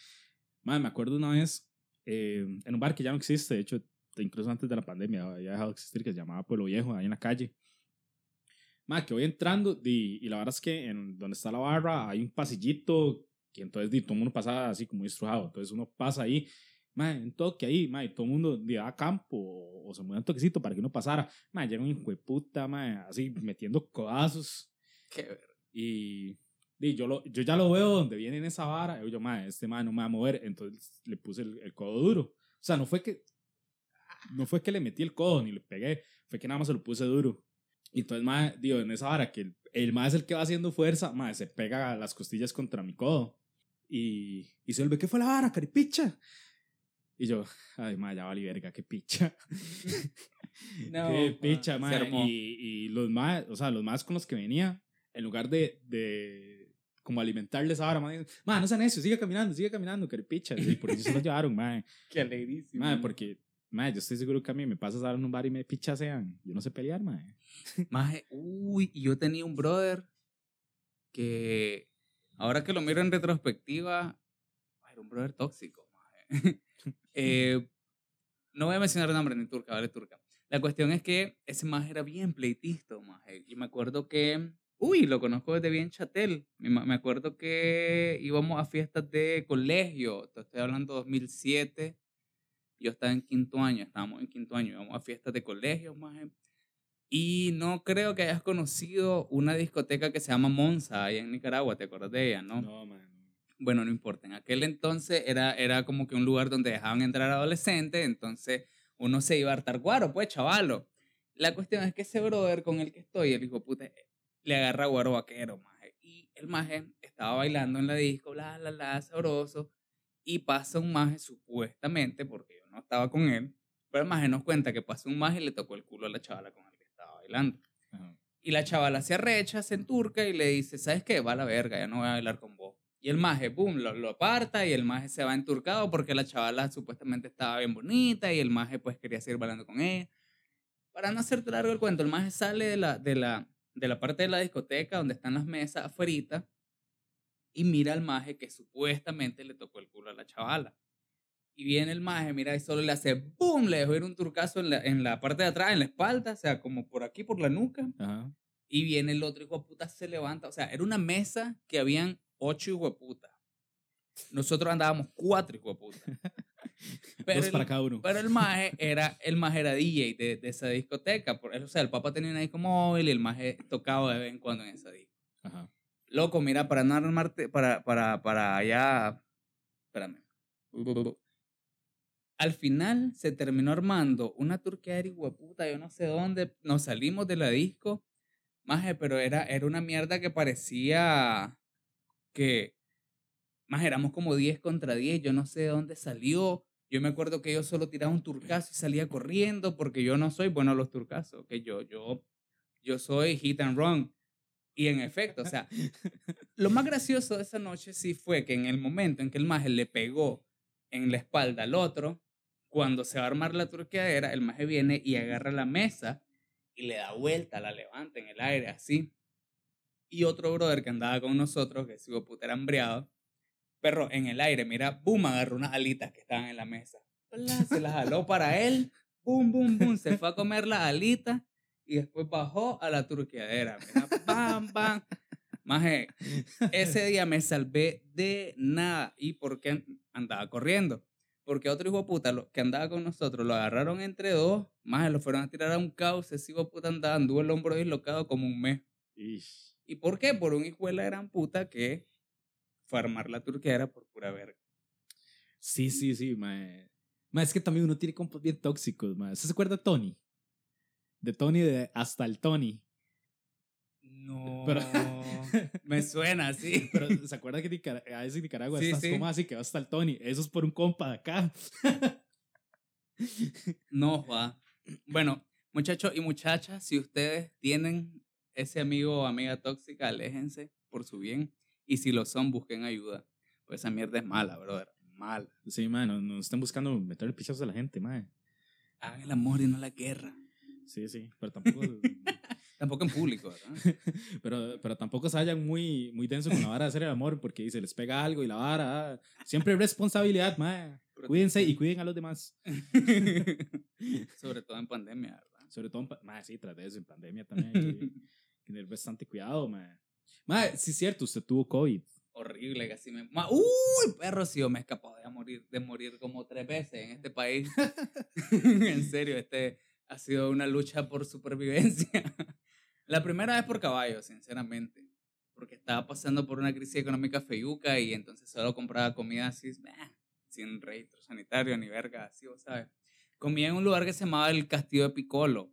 Mae, me acuerdo una vez eh, en un bar que ya no existe, de hecho, incluso antes de la pandemia había dejado de existir, que se llamaba Pueblo Viejo, ahí en la calle. Mae, que voy entrando y, y la verdad es que en donde está la barra hay un pasillito que entonces di, todo el mundo pasa así como estrujado. Entonces uno pasa ahí, mae, un toque ahí, mae, todo el mundo di, a campo o, o se mueve un toquecito para que uno pasara. Mae, llega un hijo de puta, mae, así metiendo codazos Qué ver- y, di, yo, lo, yo ya lo veo donde viene en esa vara. Y yo, mae, este mae no me va a mover. Entonces le puse el, el codo duro. O sea, no fue que no fue que le metí el codo ni le pegué, fue que nada más se lo puse duro. Y entonces, mae, digo, en esa vara que el, el mae es el que va haciendo fuerza, mae, se pega las costillas contra mi codo. Y, y se vuelve, ¿qué fue la vara, caripicha? Y yo, ay, mae, ya vale verga, qué picha. No, qué ma, picha, mae. armó. Y, y los más, o sea, los más con los que venía, en lugar de, de como alimentarles ahora, mae, mae, no sean eso, sigue caminando, sigue caminando, caripicha. Y por eso se lo llevaron, mae. Qué alegrísimo. Mae, porque, mae, yo estoy seguro que a mí me pasas a dar en un bar y me pichasean. Yo no sé pelear, mae. Maje, uy, y yo tenía un brother que ahora que lo miro en retrospectiva, era un brother tóxico. Eh, no voy a mencionar nombre ni turca, vale turca. La cuestión es que ese maje era bien pleitista, maje. Y me acuerdo que, uy, lo conozco desde bien chatel. Me, acuerdo que íbamos a fiestas de colegio, te estoy hablando 2007. Yo estaba en quinto año, estábamos en quinto año, íbamos a fiestas de colegio, maje. Y no creo que hayas conocido una discoteca que se llama Monza, allá en Nicaragua, ¿te acuerdas de ella, no? No, mae. No. Bueno, no importa. En aquel entonces era, era como que un lugar donde dejaban entrar adolescentes, entonces uno se iba a hartar guaro, pues, chavalo. La cuestión es que ese brother con el que estoy, el hijo puta, le agarra guaro vaquero, maje. Y el maje estaba bailando en la disco, la, la, la, sabroso. Y pasa un maje, supuestamente, porque yo no estaba con él, pero el maje nos cuenta que pasa un maje y le tocó el culo a la chavala con el que estaba bailando. Ajá. Y la chavala se arrecha, se enturca y le dice, ¿sabes qué? Va a la verga, ya no voy a bailar con vos. Y el maje, boom, lo, lo aparta y el maje se va enturcado porque la chavala supuestamente estaba bien bonita y el maje pues quería seguir bailando con ella. para no hacerte largo el cuento, el maje sale de la, de la, de la parte de la discoteca donde están las mesas afuera y mira al maje que supuestamente le tocó el culo a la chavala. Y viene el maje, mira, y solo le hace ¡boom! Le dejó ir un turcazo en la, en la parte de atrás, en la espalda, o sea, como por aquí, por la nuca. Ajá. Y viene el otro hijo de puta, se levanta. O sea, era una mesa que habían ocho puta. Nosotros andábamos cuatro puta. Pero Dos el- para cada uno. pero el maje era, el maje era DJ de, de esa discoteca. Por, o sea, el papá tenía una disco móvil y el maje tocaba de vez en cuando en esa disco. Ajá. Loco, mira, para no armarte, para, para, para allá, espérame. Al final se terminó armando una turquera y hueputa, yo no sé dónde, nos salimos de la disco, maje, pero era, era una mierda que parecía que, más éramos como 10 contra 10, yo no sé de dónde salió, yo me acuerdo que yo solo tiraba un turcazo y salía corriendo porque yo no soy bueno a los turcazos, que yo, yo, yo soy hit and run. Y en efecto, o sea, lo más gracioso de esa noche sí fue que en el momento en que el maje le pegó en la espalda al otro, cuando se va a armar la turqueadera, el maje viene y agarra la mesa y le da vuelta, la levanta en el aire, así. Y otro brother que andaba con nosotros, que sigo puta era hambreado, perro, en el aire, mira, boom, agarró unas alitas que estaban en la mesa. Se las jaló para él, boom, boom, boom, se fue a comer las alitas y después bajó a la turqueadera. Mira, bam, bam. Maje, ese día me salvé de nada. ¿Y por qué andaba corriendo? Porque otro hijo de puta lo- que andaba con nosotros lo agarraron entre dos, más lo fueron a tirar a un caos. Ese hijo de puta andaba, anduvo el hombro dislocado como un mes. Ish. ¿Y por qué? Por un hijo de la gran puta que fue a armar la turquera por pura verga. Sí, sí, sí, mae. Mae, es que también uno tiene compas bien tóxicos, mae. ¿Usted se acuerda de Tony? De Tony de hasta el Tony. No. Pero- me suena así. Pero ¿se acuerda que a veces en Nicaragua Sí, estás sí. como así que va hasta el Tony? Eso es por un compa de acá. No, va. Bueno, muchachos y muchachas, si ustedes tienen ese amigo o amiga tóxica, aléjense por su bien. Y si lo son, busquen ayuda. Pues esa mierda es mala, brother. Mala. Sí, mae, no, no están buscando meterle pichazos a la gente, mae. Hagan el amor y no la guerra. Sí, sí, pero tampoco, Tampoco en público, ¿verdad? pero, pero tampoco se vayan muy, muy denso con la vara de hacer el amor porque se les pega algo y la vara. ah, Siempre hay responsabilidad, mae. Cuídense y cuiden a los demás. Sobre todo en pandemia, ¿verdad? Sobre todo, en pa- mae, sí, tras de eso, en pandemia también tener bastante cuidado, mae. Mae, sí es cierto, usted tuvo COVID. Horrible, casi me... Ma- ¡Uy, perro! Sí, yo me he escapado de morir, de morir como tres veces en este país. en serio, este ha sido una lucha por supervivencia. La primera vez por caballo, sinceramente. Porque estaba pasando por una crisis económica feyuca y entonces solo compraba comida así, sin registro sanitario ni verga, así, vos sabes. Comía en un lugar que se llamaba el Castillo de Picolo,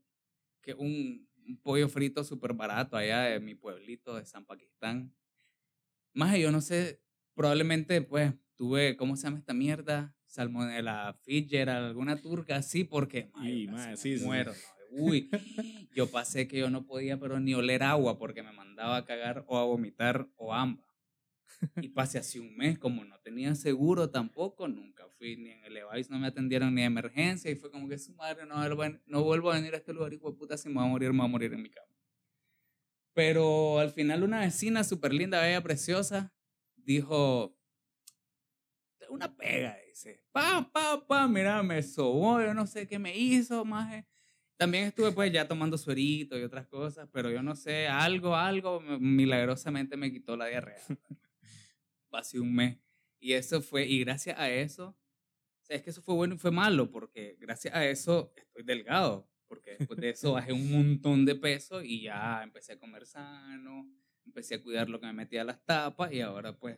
que es un, un pollo frito súper barato allá de mi pueblito de San Pakistán. Más yo no sé, probablemente pues tuve, ¿cómo se llama esta mierda? Salmonella Fidger, alguna turca así, porque sí, me sí. muero. ¿no? Uy, yo pasé que yo no podía pero ni oler agua porque me mandaba a cagar o a vomitar o ambas. Y pasé así un mes, como no tenía seguro tampoco, nunca fui ni en el Levi's, no me atendieron ni de emergencia y fue como que su madre no no vuelvo a venir a este lugar, hijo de puta, si me voy a morir, me voy a morir en mi cama. Pero al final una vecina súper linda, bella, preciosa, dijo, "Tengo una pega, dice, pa, pa, pa, mira, me sobó, yo no sé qué me hizo, maje. También estuve pues ya tomando suerito y otras cosas, pero yo no sé, algo, algo me- milagrosamente me quitó la diarrea. Pasé un mes. Y eso fue, y gracias a eso, o sea, es que eso fue bueno y fue malo, porque gracias a eso estoy delgado, porque después de eso bajé un montón de peso y ya empecé a comer sano, empecé a cuidar lo que me metía a las tapas y ahora pues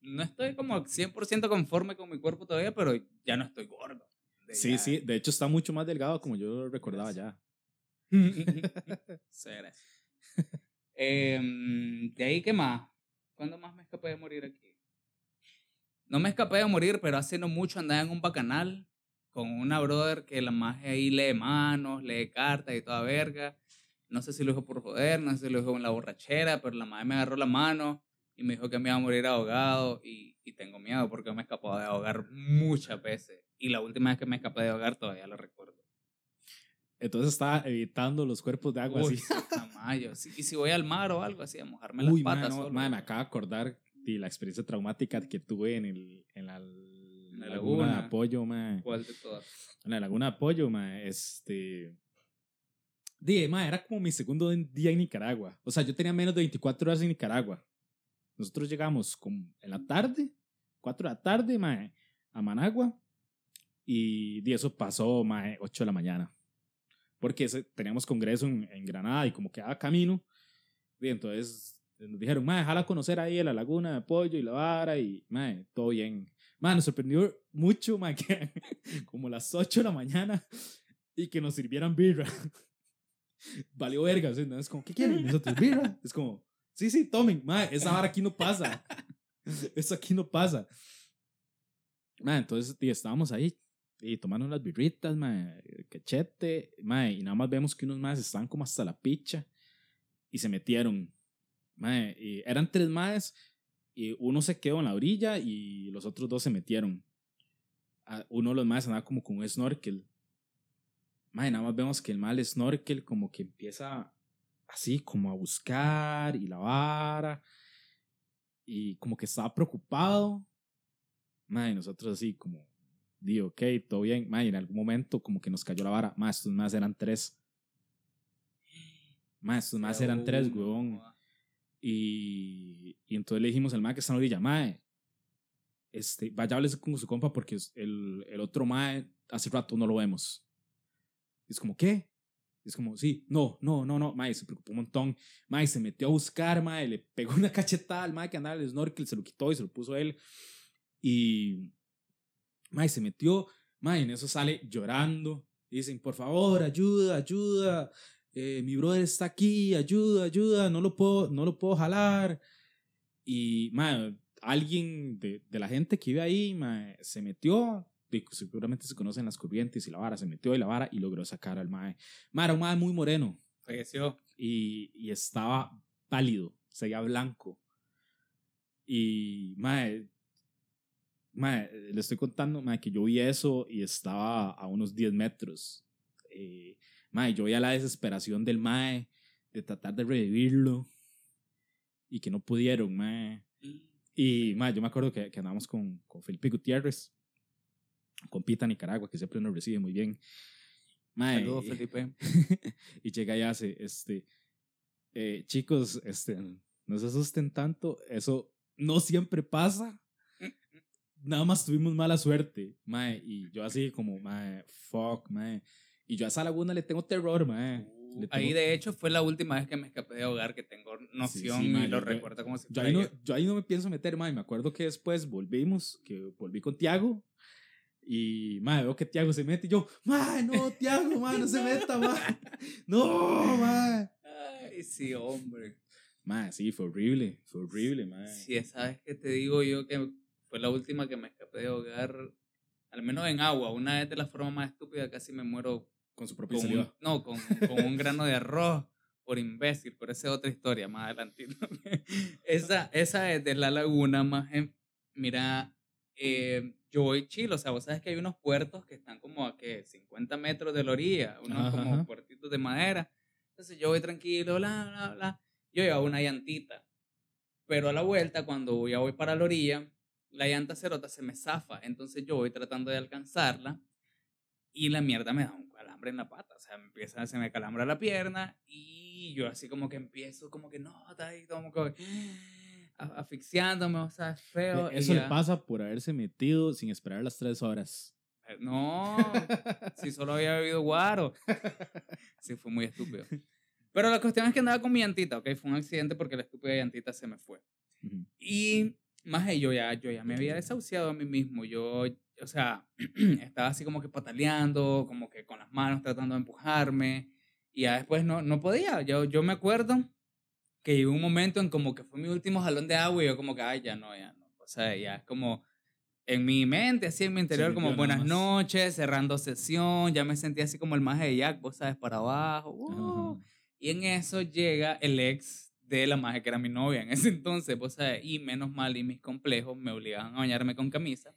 no estoy como 100% conforme con mi cuerpo todavía, pero ya no estoy gordo. Sí, ya- sí, de hecho está mucho más delgado como yo recordaba ya. Sí, gracias. Em, de ahí, ¿qué más? ¿Cuándo más me escapé de morir aquí? No me escapé de morir, pero hace no mucho andaba en un bacanal con una brother que la magia ahí lee manos, lee cartas y toda verga. No sé si lo dijo por joder, no sé si lo dijo en la borrachera, pero la madre me agarró la mano y me dijo que me iba a morir ahogado y, y tengo miedo porque me he escapado de ahogar muchas veces. Y la última vez que me escapé de ahogar todavía lo recuerdo. Entonces estaba evitando los cuerpos de agua Uy, así. sí, jamás, yo sí. Y si voy al mar o algo así, a mojarme las Uy, patas. mae, no, mae, me acabo de acordar de la experiencia traumática que tuve en, el, en la, la laguna de laguna. apoyo, mae. ¿Cuál de todas? En la laguna de apoyo, mae. Este. Dije, mae, era como mi segundo día en Nicaragua. O sea, yo tenía menos de 24 horas en Nicaragua. Nosotros llegamos como en la tarde, 4 de la tarde, mae, a Managua. Y de eso pasó, mae, 8 de la mañana. Porque teníamos congreso en, en Granada y como quedaba camino. Y entonces nos dijeron, mae, déjala conocer ahí a la laguna de apoyo y la vara. Y, mae, todo bien. Mae, nos sorprendió mucho, mae, que como las 8 de la mañana y que nos sirvieran birra. Valió verga, ¿sí? ¿no? Es como, ¿qué quieren? Nosotros, birra. Es como, sí, sí, tomen, mae, esa vara aquí no pasa. Eso aquí no pasa. Mae, entonces y estábamos ahí y tomando las birritas, mae, cachete, mae, y nada más vemos que unos más estaban como hasta la picha y se metieron. Mae, y eran tres más y uno se quedó en la orilla y los otros dos se metieron. A- Uno de los más andaba como con un snorkel. Mae, nada más vemos que el mal snorkel como que empieza así como a buscar y la vara y como que estaba preocupado. Mae, nosotros así como, di, ok, todo bien. Mae, en algún momento como que nos cayó la vara. Mae, estos más eran tres. Mae, estos más eran tres, joda. Y, y entonces le dijimos al mae que está en la orilla, mae, este, vaya háblese con su compa porque el, el otro mae hace rato no lo vemos. Y es como, ¿qué? Y es como, sí, no, no, no, no, mae, se preocupó un montón. Mae, se metió a buscar, mae, le pegó una cachetada al mae que andaba en el snorkel, se lo quitó y se lo puso él. Y, mae, se metió, mae, en eso sale llorando. Y dicen, por favor, ayuda, ayuda eh, mi brother está aquí, ayuda, ayuda, no lo puedo, no lo puedo jalar. Y, mae, alguien de, de la gente que vive ahí, se metió, y seguramente se conocen las corrientes y la vara, se metió y la vara y logró sacar al mae. Mae, era un mae muy moreno Falleció. y, y estaba pálido, seguía blanco. Y, mae, mae, le estoy contando, mae, que yo vi eso y estaba a unos 10 metros. Eh, mae, yo veía la desesperación del mae de tratar de revivirlo y que no pudieron, mae. Y, mae, yo me acuerdo que, que andábamos con, con Felipe Gutiérrez, con Pita Nicaragua, que siempre nos recibe muy bien. Mae, Saludos, Felipe. y llega y hace, este, eh, chicos, este, no se asusten tanto, eso no siempre pasa. Nada más tuvimos mala suerte, mae, y yo así como, mae, fuck, mae. Y yo a esa laguna le tengo terror, mae. Le Ahí de hecho fue la última vez que me escapé de hogar que tengo noción sí, y mae, lo yo- recuerdo como si Yo ahí, no, yo ahí no me pienso meter, mae. Me acuerdo que después volvimos, que volví con Tiago. Y, mae, veo que Tiago se mete y yo, mae, no, Tiago, mae, no se meta, mae. No, mae. Ay, sí, hombre. Mae, sí, fue horrible, fue horrible, mae. Sí, esa vez que te digo yo que fue la última que me escapé de hogar, al menos en agua. Una vez de la forma más estúpida casi me muero Con su propia con un, saliva. no, con, con un grano de arroz por imbécil, pero esa es otra historia más adelantito. esa, esa es de la laguna, más mira, eh, yo voy chilo, o sea, vos sabes que hay unos puertos que están como a que 50 metros de la orilla, unos Ajá, como ajá. puertitos de madera. Entonces yo voy tranquilo, bla, bla, bla. Yo llevaba una llantita, pero a la vuelta, cuando ya voy para la orilla, la llanta cerota se me zafa, entonces yo voy tratando de alcanzarla y la mierda me da un calambre en la pata, o sea, me empieza, se me calambra la pierna y yo así como que empiezo, como que no, está ahí, como que a- asfixiándome, o sea, es feo. y Eso le pasa por haberse metido sin esperar las tres horas. Eh, No, si solo había bebido guaro. Sí, fue muy estúpido. Pero la cuestión es que andaba con mi llantita, ¿ok? Fue un accidente porque la estúpida llantita se me fue. Y más de yo ya, yo ya me había desahuciado a mí mismo. Yo, o sea, estaba así como que pataleando, como que con las manos tratando de empujarme. Y ya después no, no podía. Yo, yo me acuerdo que llegó un momento en como que fue mi último jalón de agua y yo como que, ay, ya no, ya no. O sea, ya es como en mi mente, así en mi interior, Sí, como buenas noches, cerrando sesión. Ya me sentía así como el maje de Jack, vos sabes, para abajo. uh, y en eso llega el ex de la maje que era mi novia en ese entonces, pues, ¿sabes? y menos mal y mis complejos me obligaban a bañarme con camisa.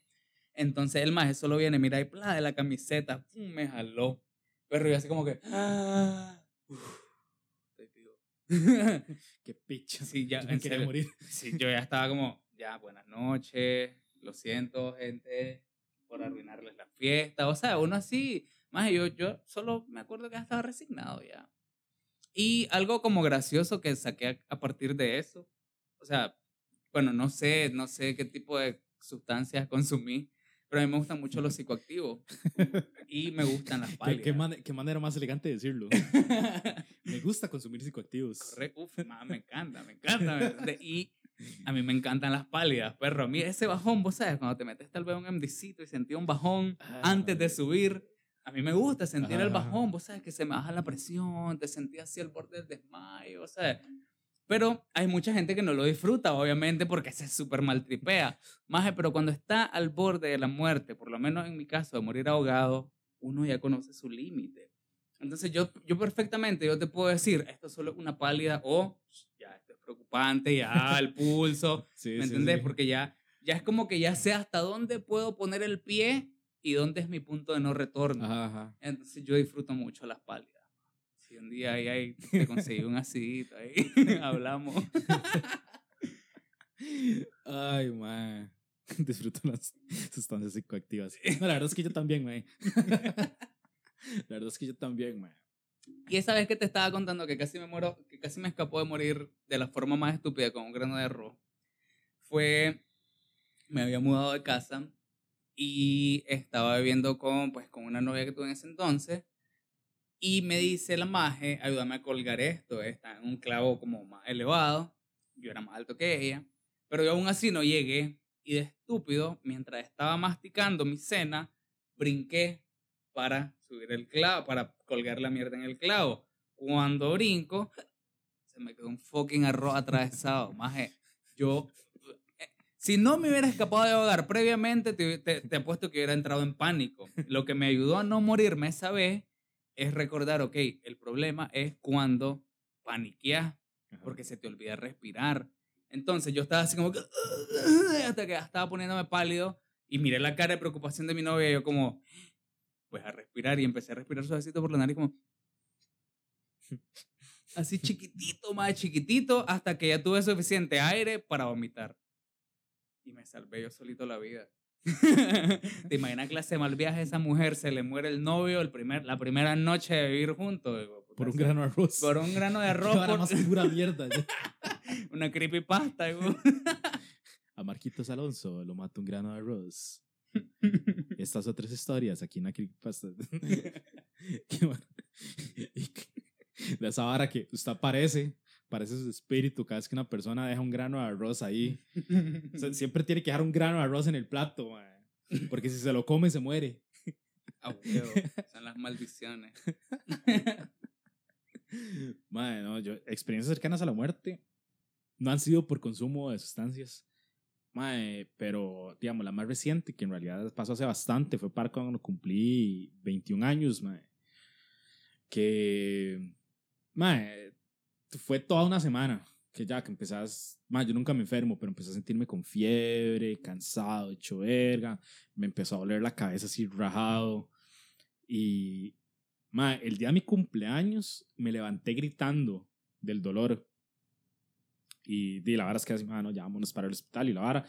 Entonces el maje solo viene, mira, y pla, de la camiseta, pum, me jaló. Pero yo así como que. "Ah, uf, estoy vivo". Qué picha. Sí, ya, Yo me quería morir. Sí, yo ya estaba como, ya, buenas noches, lo siento, gente, por arruinarles la fiesta. O sea, uno así, más yo, yo solo me acuerdo que ya estaba resignado ya. Y algo como gracioso que saqué a, a partir de eso, o sea, bueno, no sé, no sé qué tipo de sustancias consumí, pero a mí me gustan mucho los psicoactivos y me gustan las ¿Qué, pálidas. qué, mane- qué manera más elegante de decirlo. Me gusta consumir psicoactivos. Corre- Uf, ma, me encanta, me encanta. y a mí me encantan las pálidas, perro. A mí ese bajón, vos sabes, cuando te metes tal vez un MDcito y sentí un bajón Ah, antes de subir, a mí me gusta sentir Ajá, el bajón, vos sabes, que se me baja la presión, te sentí así al borde del desmayo, o sea. Pero hay mucha gente que no lo disfruta, obviamente, porque se súper maltripea. Maje, pero cuando está al borde de la muerte, por lo menos en mi caso, de morir ahogado, uno ya conoce su límite. Entonces yo, yo perfectamente, yo te puedo decir, esto es solo una pálida o ya, esto es preocupante, ya, el pulso, Sí, ¿me sí, entendés? sí. Porque ya, ya es como que ya sé hasta dónde puedo poner el pie y dónde es mi punto de no retorno. Ajá, ajá. Entonces yo disfruto mucho las pálidas. Si un día ahí, ahí te conseguí un acidito ahí, hablamos. Ay, man. Disfruto las sustancias psicoactivas. No, la verdad es que yo también, man. La verdad es que yo también, man. Y esa vez que te estaba contando que casi me muero, que casi me escapó de morir de la forma más estúpida con un grano de arroz, fue, me había mudado de casa y estaba viviendo con, pues, con una novia que tuve en ese entonces y me dice la maje, ayúdame a colgar esto, está en un clavo como más elevado, yo era más alto que ella, pero yo aún así no llegué y de estúpido, mientras estaba masticando mi cena, brinqué para subir el clavo, para colgar la mierda en el clavo. Cuando brinco, se me quedó un fucking arroz atravesado. Maje, yo, eh, si no me hubiera escapado de ahogar previamente, te, te, te apuesto que hubiera entrado en pánico. Lo que me ayudó a no morirme esa vez es recordar, ok, el problema es cuando paniqueas porque se te olvida respirar. Entonces yo estaba así como que, hasta que estaba poniéndome pálido y miré la cara de preocupación de mi novia y yo como, pues a respirar y empecé a respirar suavecito por la nariz como, así chiquitito, más chiquitito, hasta que ya tuve suficiente aire para vomitar. Y me salvé yo solito la vida. ¿Te imaginas clase de mal viaje esa mujer? Se le muere el novio el primer, la primera noche de vivir juntos. Por un grano de arroz. por un grano de arroz, por más pura mierda. ya. una creepypasta. A Marquitos Alonso lo mata un grano de arroz. Estas otras historias aquí en la creepypasta. Qué bueno. Que- esa vara que usted aparece, parece su espíritu cada vez que una persona deja un grano de arroz ahí. O sea, siempre tiene que dejar un grano de arroz en el plato, mae, porque si se lo come se muere. Son las maldiciones. Mae, no, yo, experiencias cercanas a la muerte no han sido por consumo de sustancias. Mae, pero digamos, la más reciente, que en realidad pasó hace bastante, fue para cuando cumplí 21 años, mae. Que, mae, fue toda una semana que ya que empezás, mae, yo nunca me enfermo, pero empecé a sentirme con fiebre, cansado, hecho verga, me empezó a doler la cabeza así rajado. Y, mae, el día de mi cumpleaños me levanté gritando del dolor. Y di, la vara es que así, "Ma, no, ya vámonos para el hospital. Y la vara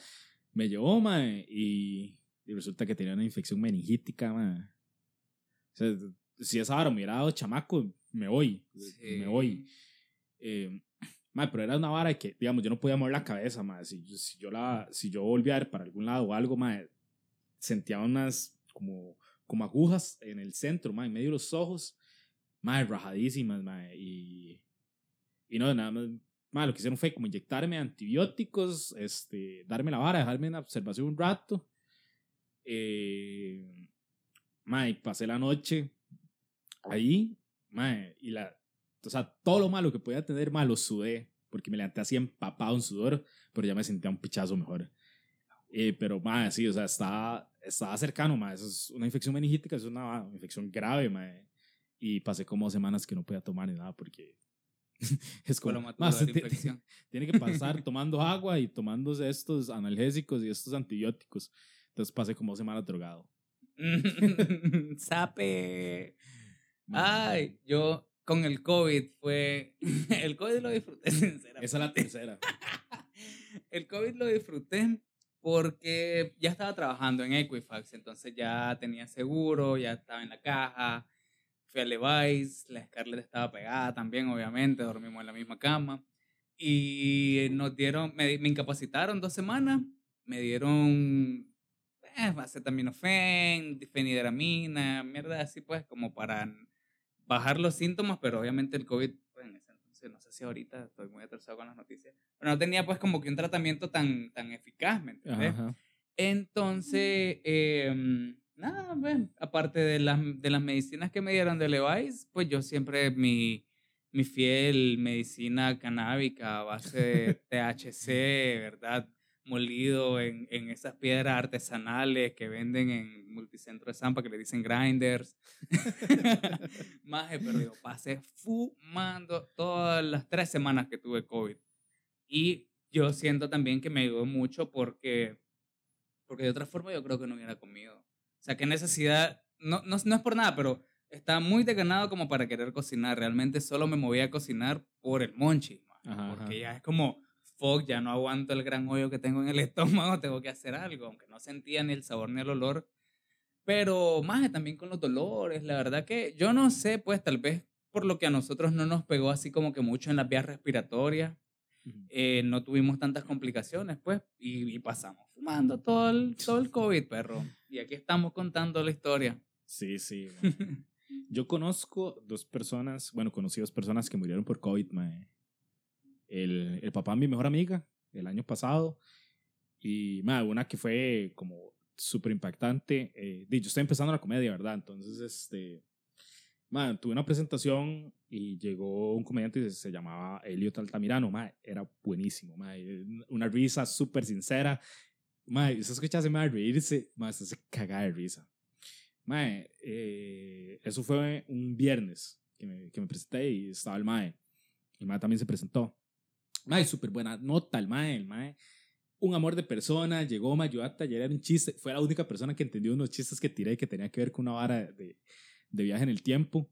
me llevó, mae, y, y resulta que tenía una infección meningítica, mae. O sea, si esa vara me hubiera dado chamaco, me voy, Sí. me voy. Eh, mae, pero era una vara que, digamos, yo no podía mover la cabeza, mae. Si, si, yo, la, si yo volvía a ver para algún lado o algo, mae, sentía unas como, como agujas en el centro, mae, en medio de los ojos, mae, rajadísimas, mae. Y, y no, nada más, mae, lo que hicieron fue como inyectarme antibióticos, este, darme la vara, dejarme en observación un rato. Eh, mae, pasé la noche ahí, mae, y la, o sea, todo lo malo que podía tener, mae, lo sudé, porque me levanté así empapado en sudor, pero ya me sentía un pichazo mejor. Eh, pero, mae, sí, o sea, estaba, estaba cercano, mae, eso es una infección meningítica, es una infección grave, mae, y pasé como semanas que no podía tomar ni nada, porque es como, más tiene que pasar tomando agua y tomándose estos analgésicos y estos antibióticos. Entonces pasé como dos semanas drogado. Sape. Ay, yo con el COVID fue. el COVID lo disfruté, sinceramente. Esa es la tercera. el COVID lo disfruté porque ya estaba trabajando en Equifax, entonces ya tenía seguro, ya estaba en la caja. Fui a Levi's, la Scarlett estaba pegada también, obviamente, dormimos en la misma cama. Y nos dieron, me, me incapacitaron dos semanas, me dieron eh, acetaminofén, difenidramina, mierda así pues, como para bajar los síntomas, pero obviamente el COVID, pues en ese entonces, no sé si ahorita estoy muy atrasado con las noticias, pero no tenía pues como que un tratamiento tan, tan eficaz, ¿me entiendes? Entonces, eh, nada, pues, aparte de las, de las medicinas que me dieron de Levi's, pues yo siempre mi, mi fiel medicina canábica a base de THC, ¿verdad? Molido en, en esas piedras artesanales que venden en multicentro de Zampa, que le dicen grinders. Más, pero yo pasé fumando todas las tres semanas que tuve COVID. Y yo siento también que me ayudó mucho porque, porque de otra forma yo creo que no hubiera comido. O sea, qué necesidad, no, no, no es por nada, pero estaba muy deganado como para querer cocinar. Realmente solo me movía a cocinar por el monchi. porque ya es como, fuck, ya no aguanto el gran hoyo que tengo en el estómago, tengo que hacer algo. Aunque no sentía ni el sabor ni el olor. Pero más también con los dolores. La verdad que yo no sé, pues tal vez por lo que a nosotros no nos pegó así como que mucho en las vías respiratorias. Eh, no tuvimos tantas complicaciones, pues, y, pasamos fumando todo el, todo el COVID, perro. Y aquí estamos contando la historia. Sí, sí. Yo conozco dos personas, bueno, conocí dos personas que murieron por COVID, El, el papá de mi mejor amiga, el año pasado, y mae, una que fue como súper impactante. Eh, yo estoy empezando la comedia, ¿verdad? Entonces, este, mae, tuve una presentación y llegó un comediante que se llamaba Elliot Altamirano, mae, era buenísimo, mae, una risa súper sincera. Mae, usted escucha a ese mae reírse, mae, se caga de risa. Mae, eh, eso fue un viernes que me, que me, presenté y estaba el Mae. El Mae también se presentó. Mae, súper buena nota el Mae. El Mae, un amor de persona, llegó, me ayudó a un chiste. Fue la única persona que entendió unos chistes que tiré que tenía que ver con una vara de, de viaje en el tiempo.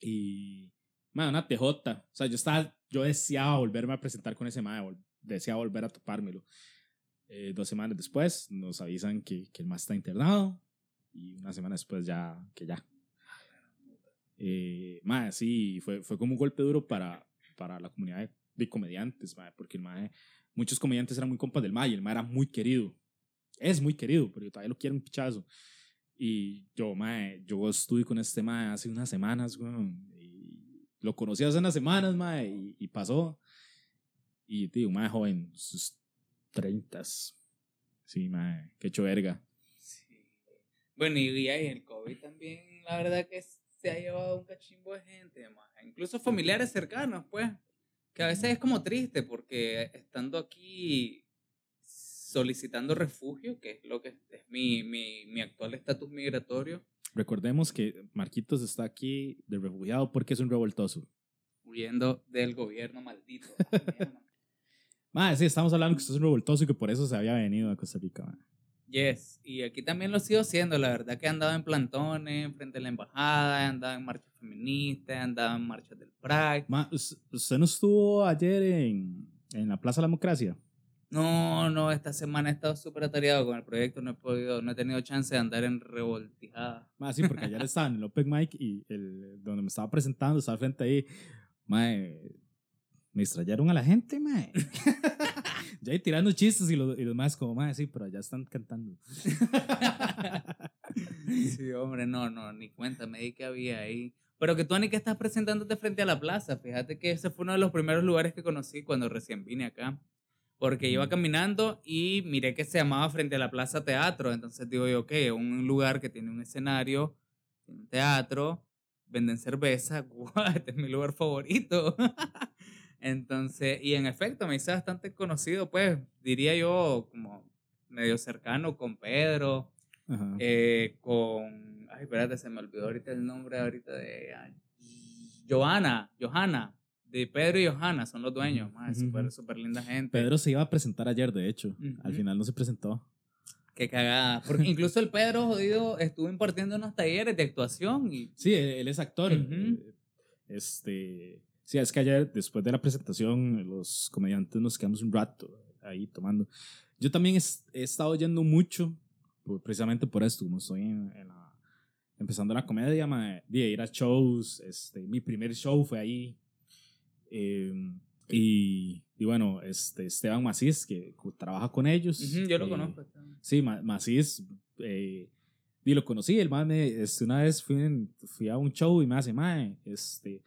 Y, mae, una TJ. O sea, yo estaba, yo deseaba volverme a presentar con ese Mae, deseaba volver a topármelo. Eh, dos semanas después nos avisan que, que el Mae está internado y una semana después ya, que ya. Eh, más, sí, fue, fue como un golpe duro para, para la comunidad de, comediantes, porque el mae, muchos comediantes eran muy compas del mae y el mae era muy querido. Es muy querido, pero yo todavía lo quiero un pichazo. Y yo, mae, yo estuve con este mae hace unas semanas, y lo conocí hace unas semanas, mae, y, y pasó. Y, tío, un mae joven, sus treintas. Sí, mae, qué hecho verga. Bueno, y ahí el COVID también, la verdad que se ha llevado un cachimbo de gente, más. incluso familiares cercanos, pues, que a veces es como triste porque estando aquí solicitando refugio, que es lo que es mi, mi, mi actual estatus migratorio. Recordemos que Marquitos está aquí de refugiado porque es un revoltoso. Huyendo del gobierno maldito. Más, sí, estamos hablando que usted es un revoltoso y que por eso se había venido a Costa Rica. Man. Yes, y aquí también lo sigo siendo, la verdad que he andado en plantones frente a la embajada, he andado en marchas feministas, he andado en marchas del Pride. ¿Usted no estuvo ayer en, en la Plaza de la Democracia? No, no, esta semana he estado súper atareado con el proyecto, no he podido, no he tenido chance de andar en revoltijada. Ah, sí, porque ayer estaba en el Open Mic y el, donde me estaba presentando, estaba frente ahí, mae, me extrañaron a la gente, mae. ya ahí tirando chistes y los, y los más como, mae, sí, pero ya están cantando. sí, hombre, no, no, ni cuenta, me di que había ahí. Pero que tú, ni que estás presentándote frente a la plaza. Fíjate que ese fue uno de los primeros lugares que conocí cuando recién vine acá. Porque iba caminando y miré que se llamaba frente a la plaza teatro. Entonces digo yo, ok, un lugar que tiene un escenario, tiene un teatro, venden cerveza. este es mi lugar favorito. Entonces, y en efecto me hice bastante conocido, pues diría yo como medio cercano con Pedro, eh, con, ay, espérate, se me olvidó ahorita el nombre ahorita de Johanna, Johanna, de Pedro y Johanna, son los dueños, súper, súper linda gente. Pedro se iba a presentar ayer, de hecho, al final no se presentó. Qué cagada. Porque incluso el Pedro Jodido estuvo impartiendo unos talleres de actuación y... Sí, él, él es actor. Eh, Este, sí, es que ayer, después de la presentación, los comediantes nos quedamos un rato ahí tomando. Yo también he estado yendo mucho, precisamente por esto, como estoy en, en la- empezando la comedia, mae, de ir a shows. Este, mi primer show fue ahí. eh, y, y bueno, este, Esteban Macís, que trabaja con ellos. Ujú, yo lo eh, conozco. Sí, Ma- Macís, eh, y lo conocí, el man me, este, una vez fui, en- fui a un show y me hace, mae, este,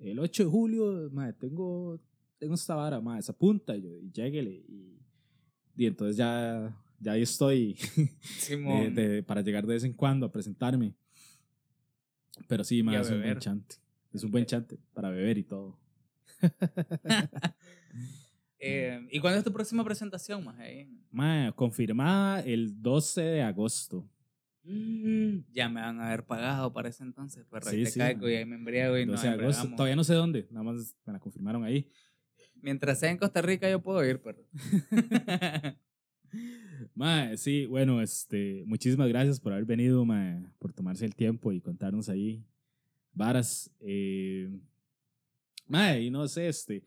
el 8 de julio, mae, tengo, tengo esta vara, mae, esa punta, y yo, y lléguele, y, y entonces ya, ya ahí estoy de- de- para llegar de vez en cuando a presentarme. Pero sí, a es un buen chante, es un buen chante para beber y todo. Eh, ¿Y cuándo es tu próxima presentación, más Mae, confirmada el 12 de agosto. Ya me van a haber pagado para ese entonces, pues Sí, ahí te sí, caigo y ahí me embriago y 12 nos de agosto. embriagamos. Todavía no sé dónde, nada más me la confirmaron ahí. Mientras sea en Costa Rica yo puedo ir, pero... Mae, sí, bueno, este, muchísimas gracias por haber venido, mae, por tomarse el tiempo y contarnos ahí varas. Eh, mae, y no sé, este,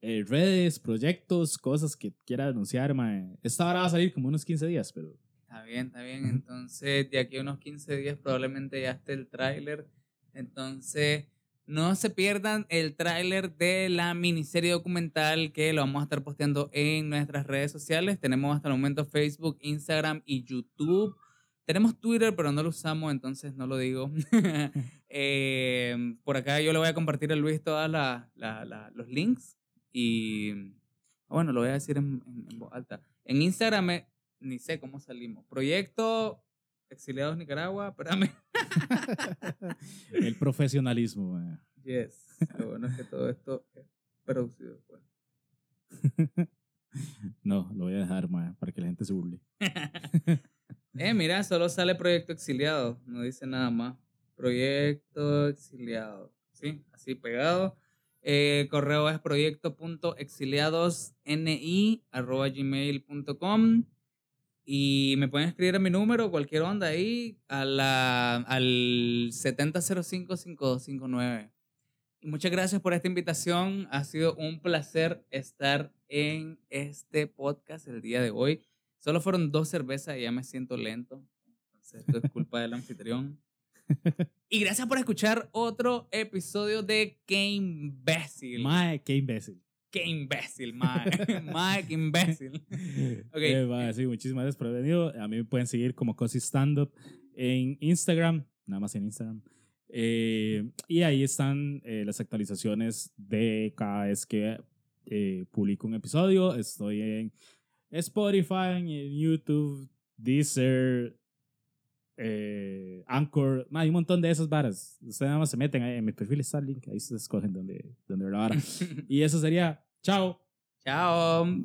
eh, redes, proyectos, cosas que quiera anunciar, mae. Esta hora va a salir como unos 15 días, pero Está bien, está bien. Entonces, de aquí a unos 15 días probablemente ya esté el tráiler. Entonces, no se pierdan el tráiler de la miniserie documental que lo vamos a estar posteando en nuestras redes sociales. Tenemos hasta el momento Facebook, Instagram y YouTube. Tenemos Twitter, pero no lo usamos, entonces no lo digo. Eh, por acá yo le voy a compartir a Luis todos los links. Y bueno, lo voy a decir en, en- en voz alta. En Instagram, eh, ni sé cómo salimos. Proyecto Exiliados Nicaragua, espérame. el profesionalismo. Yes. Lo bueno es que todo esto es producido. pues. No, lo voy a dejar, para que la gente se burle. eh, mira, solo sale Proyecto Exiliado. No dice nada más. Proyecto Exiliado. Sí, así pegado. Eh, correo es proyecto.exiliadosni.gmail.com y me pueden escribir a mi número, cualquier onda ahí, a la, al 70055259. Y muchas gracias por esta invitación. Ha sido un placer estar en este podcast el día de hoy. Solo fueron dos cervezas y ya me siento lento. Entonces, esto es culpa del anfitrión. Y gracias por escuchar otro episodio de Qué imbécil. Mae, qué imbécil. Qué imbécil, mae. mae, qué imbécil. Ok. Eh, sí, muchísimas gracias por haber venido. A mí me pueden seguir como Cosi Stand Up en Instagram, nada más en Instagram. Eh, y ahí están eh, las actualizaciones de cada vez que publico un episodio. Estoy en Spotify, en YouTube, Deezer, eh, Anchor. mae, hay un montón de esas varas. Ustedes nada más se meten ahí en mi perfil, está el link. Ahí se escogen donde, donde la vara. Y eso sería, chao. Chao.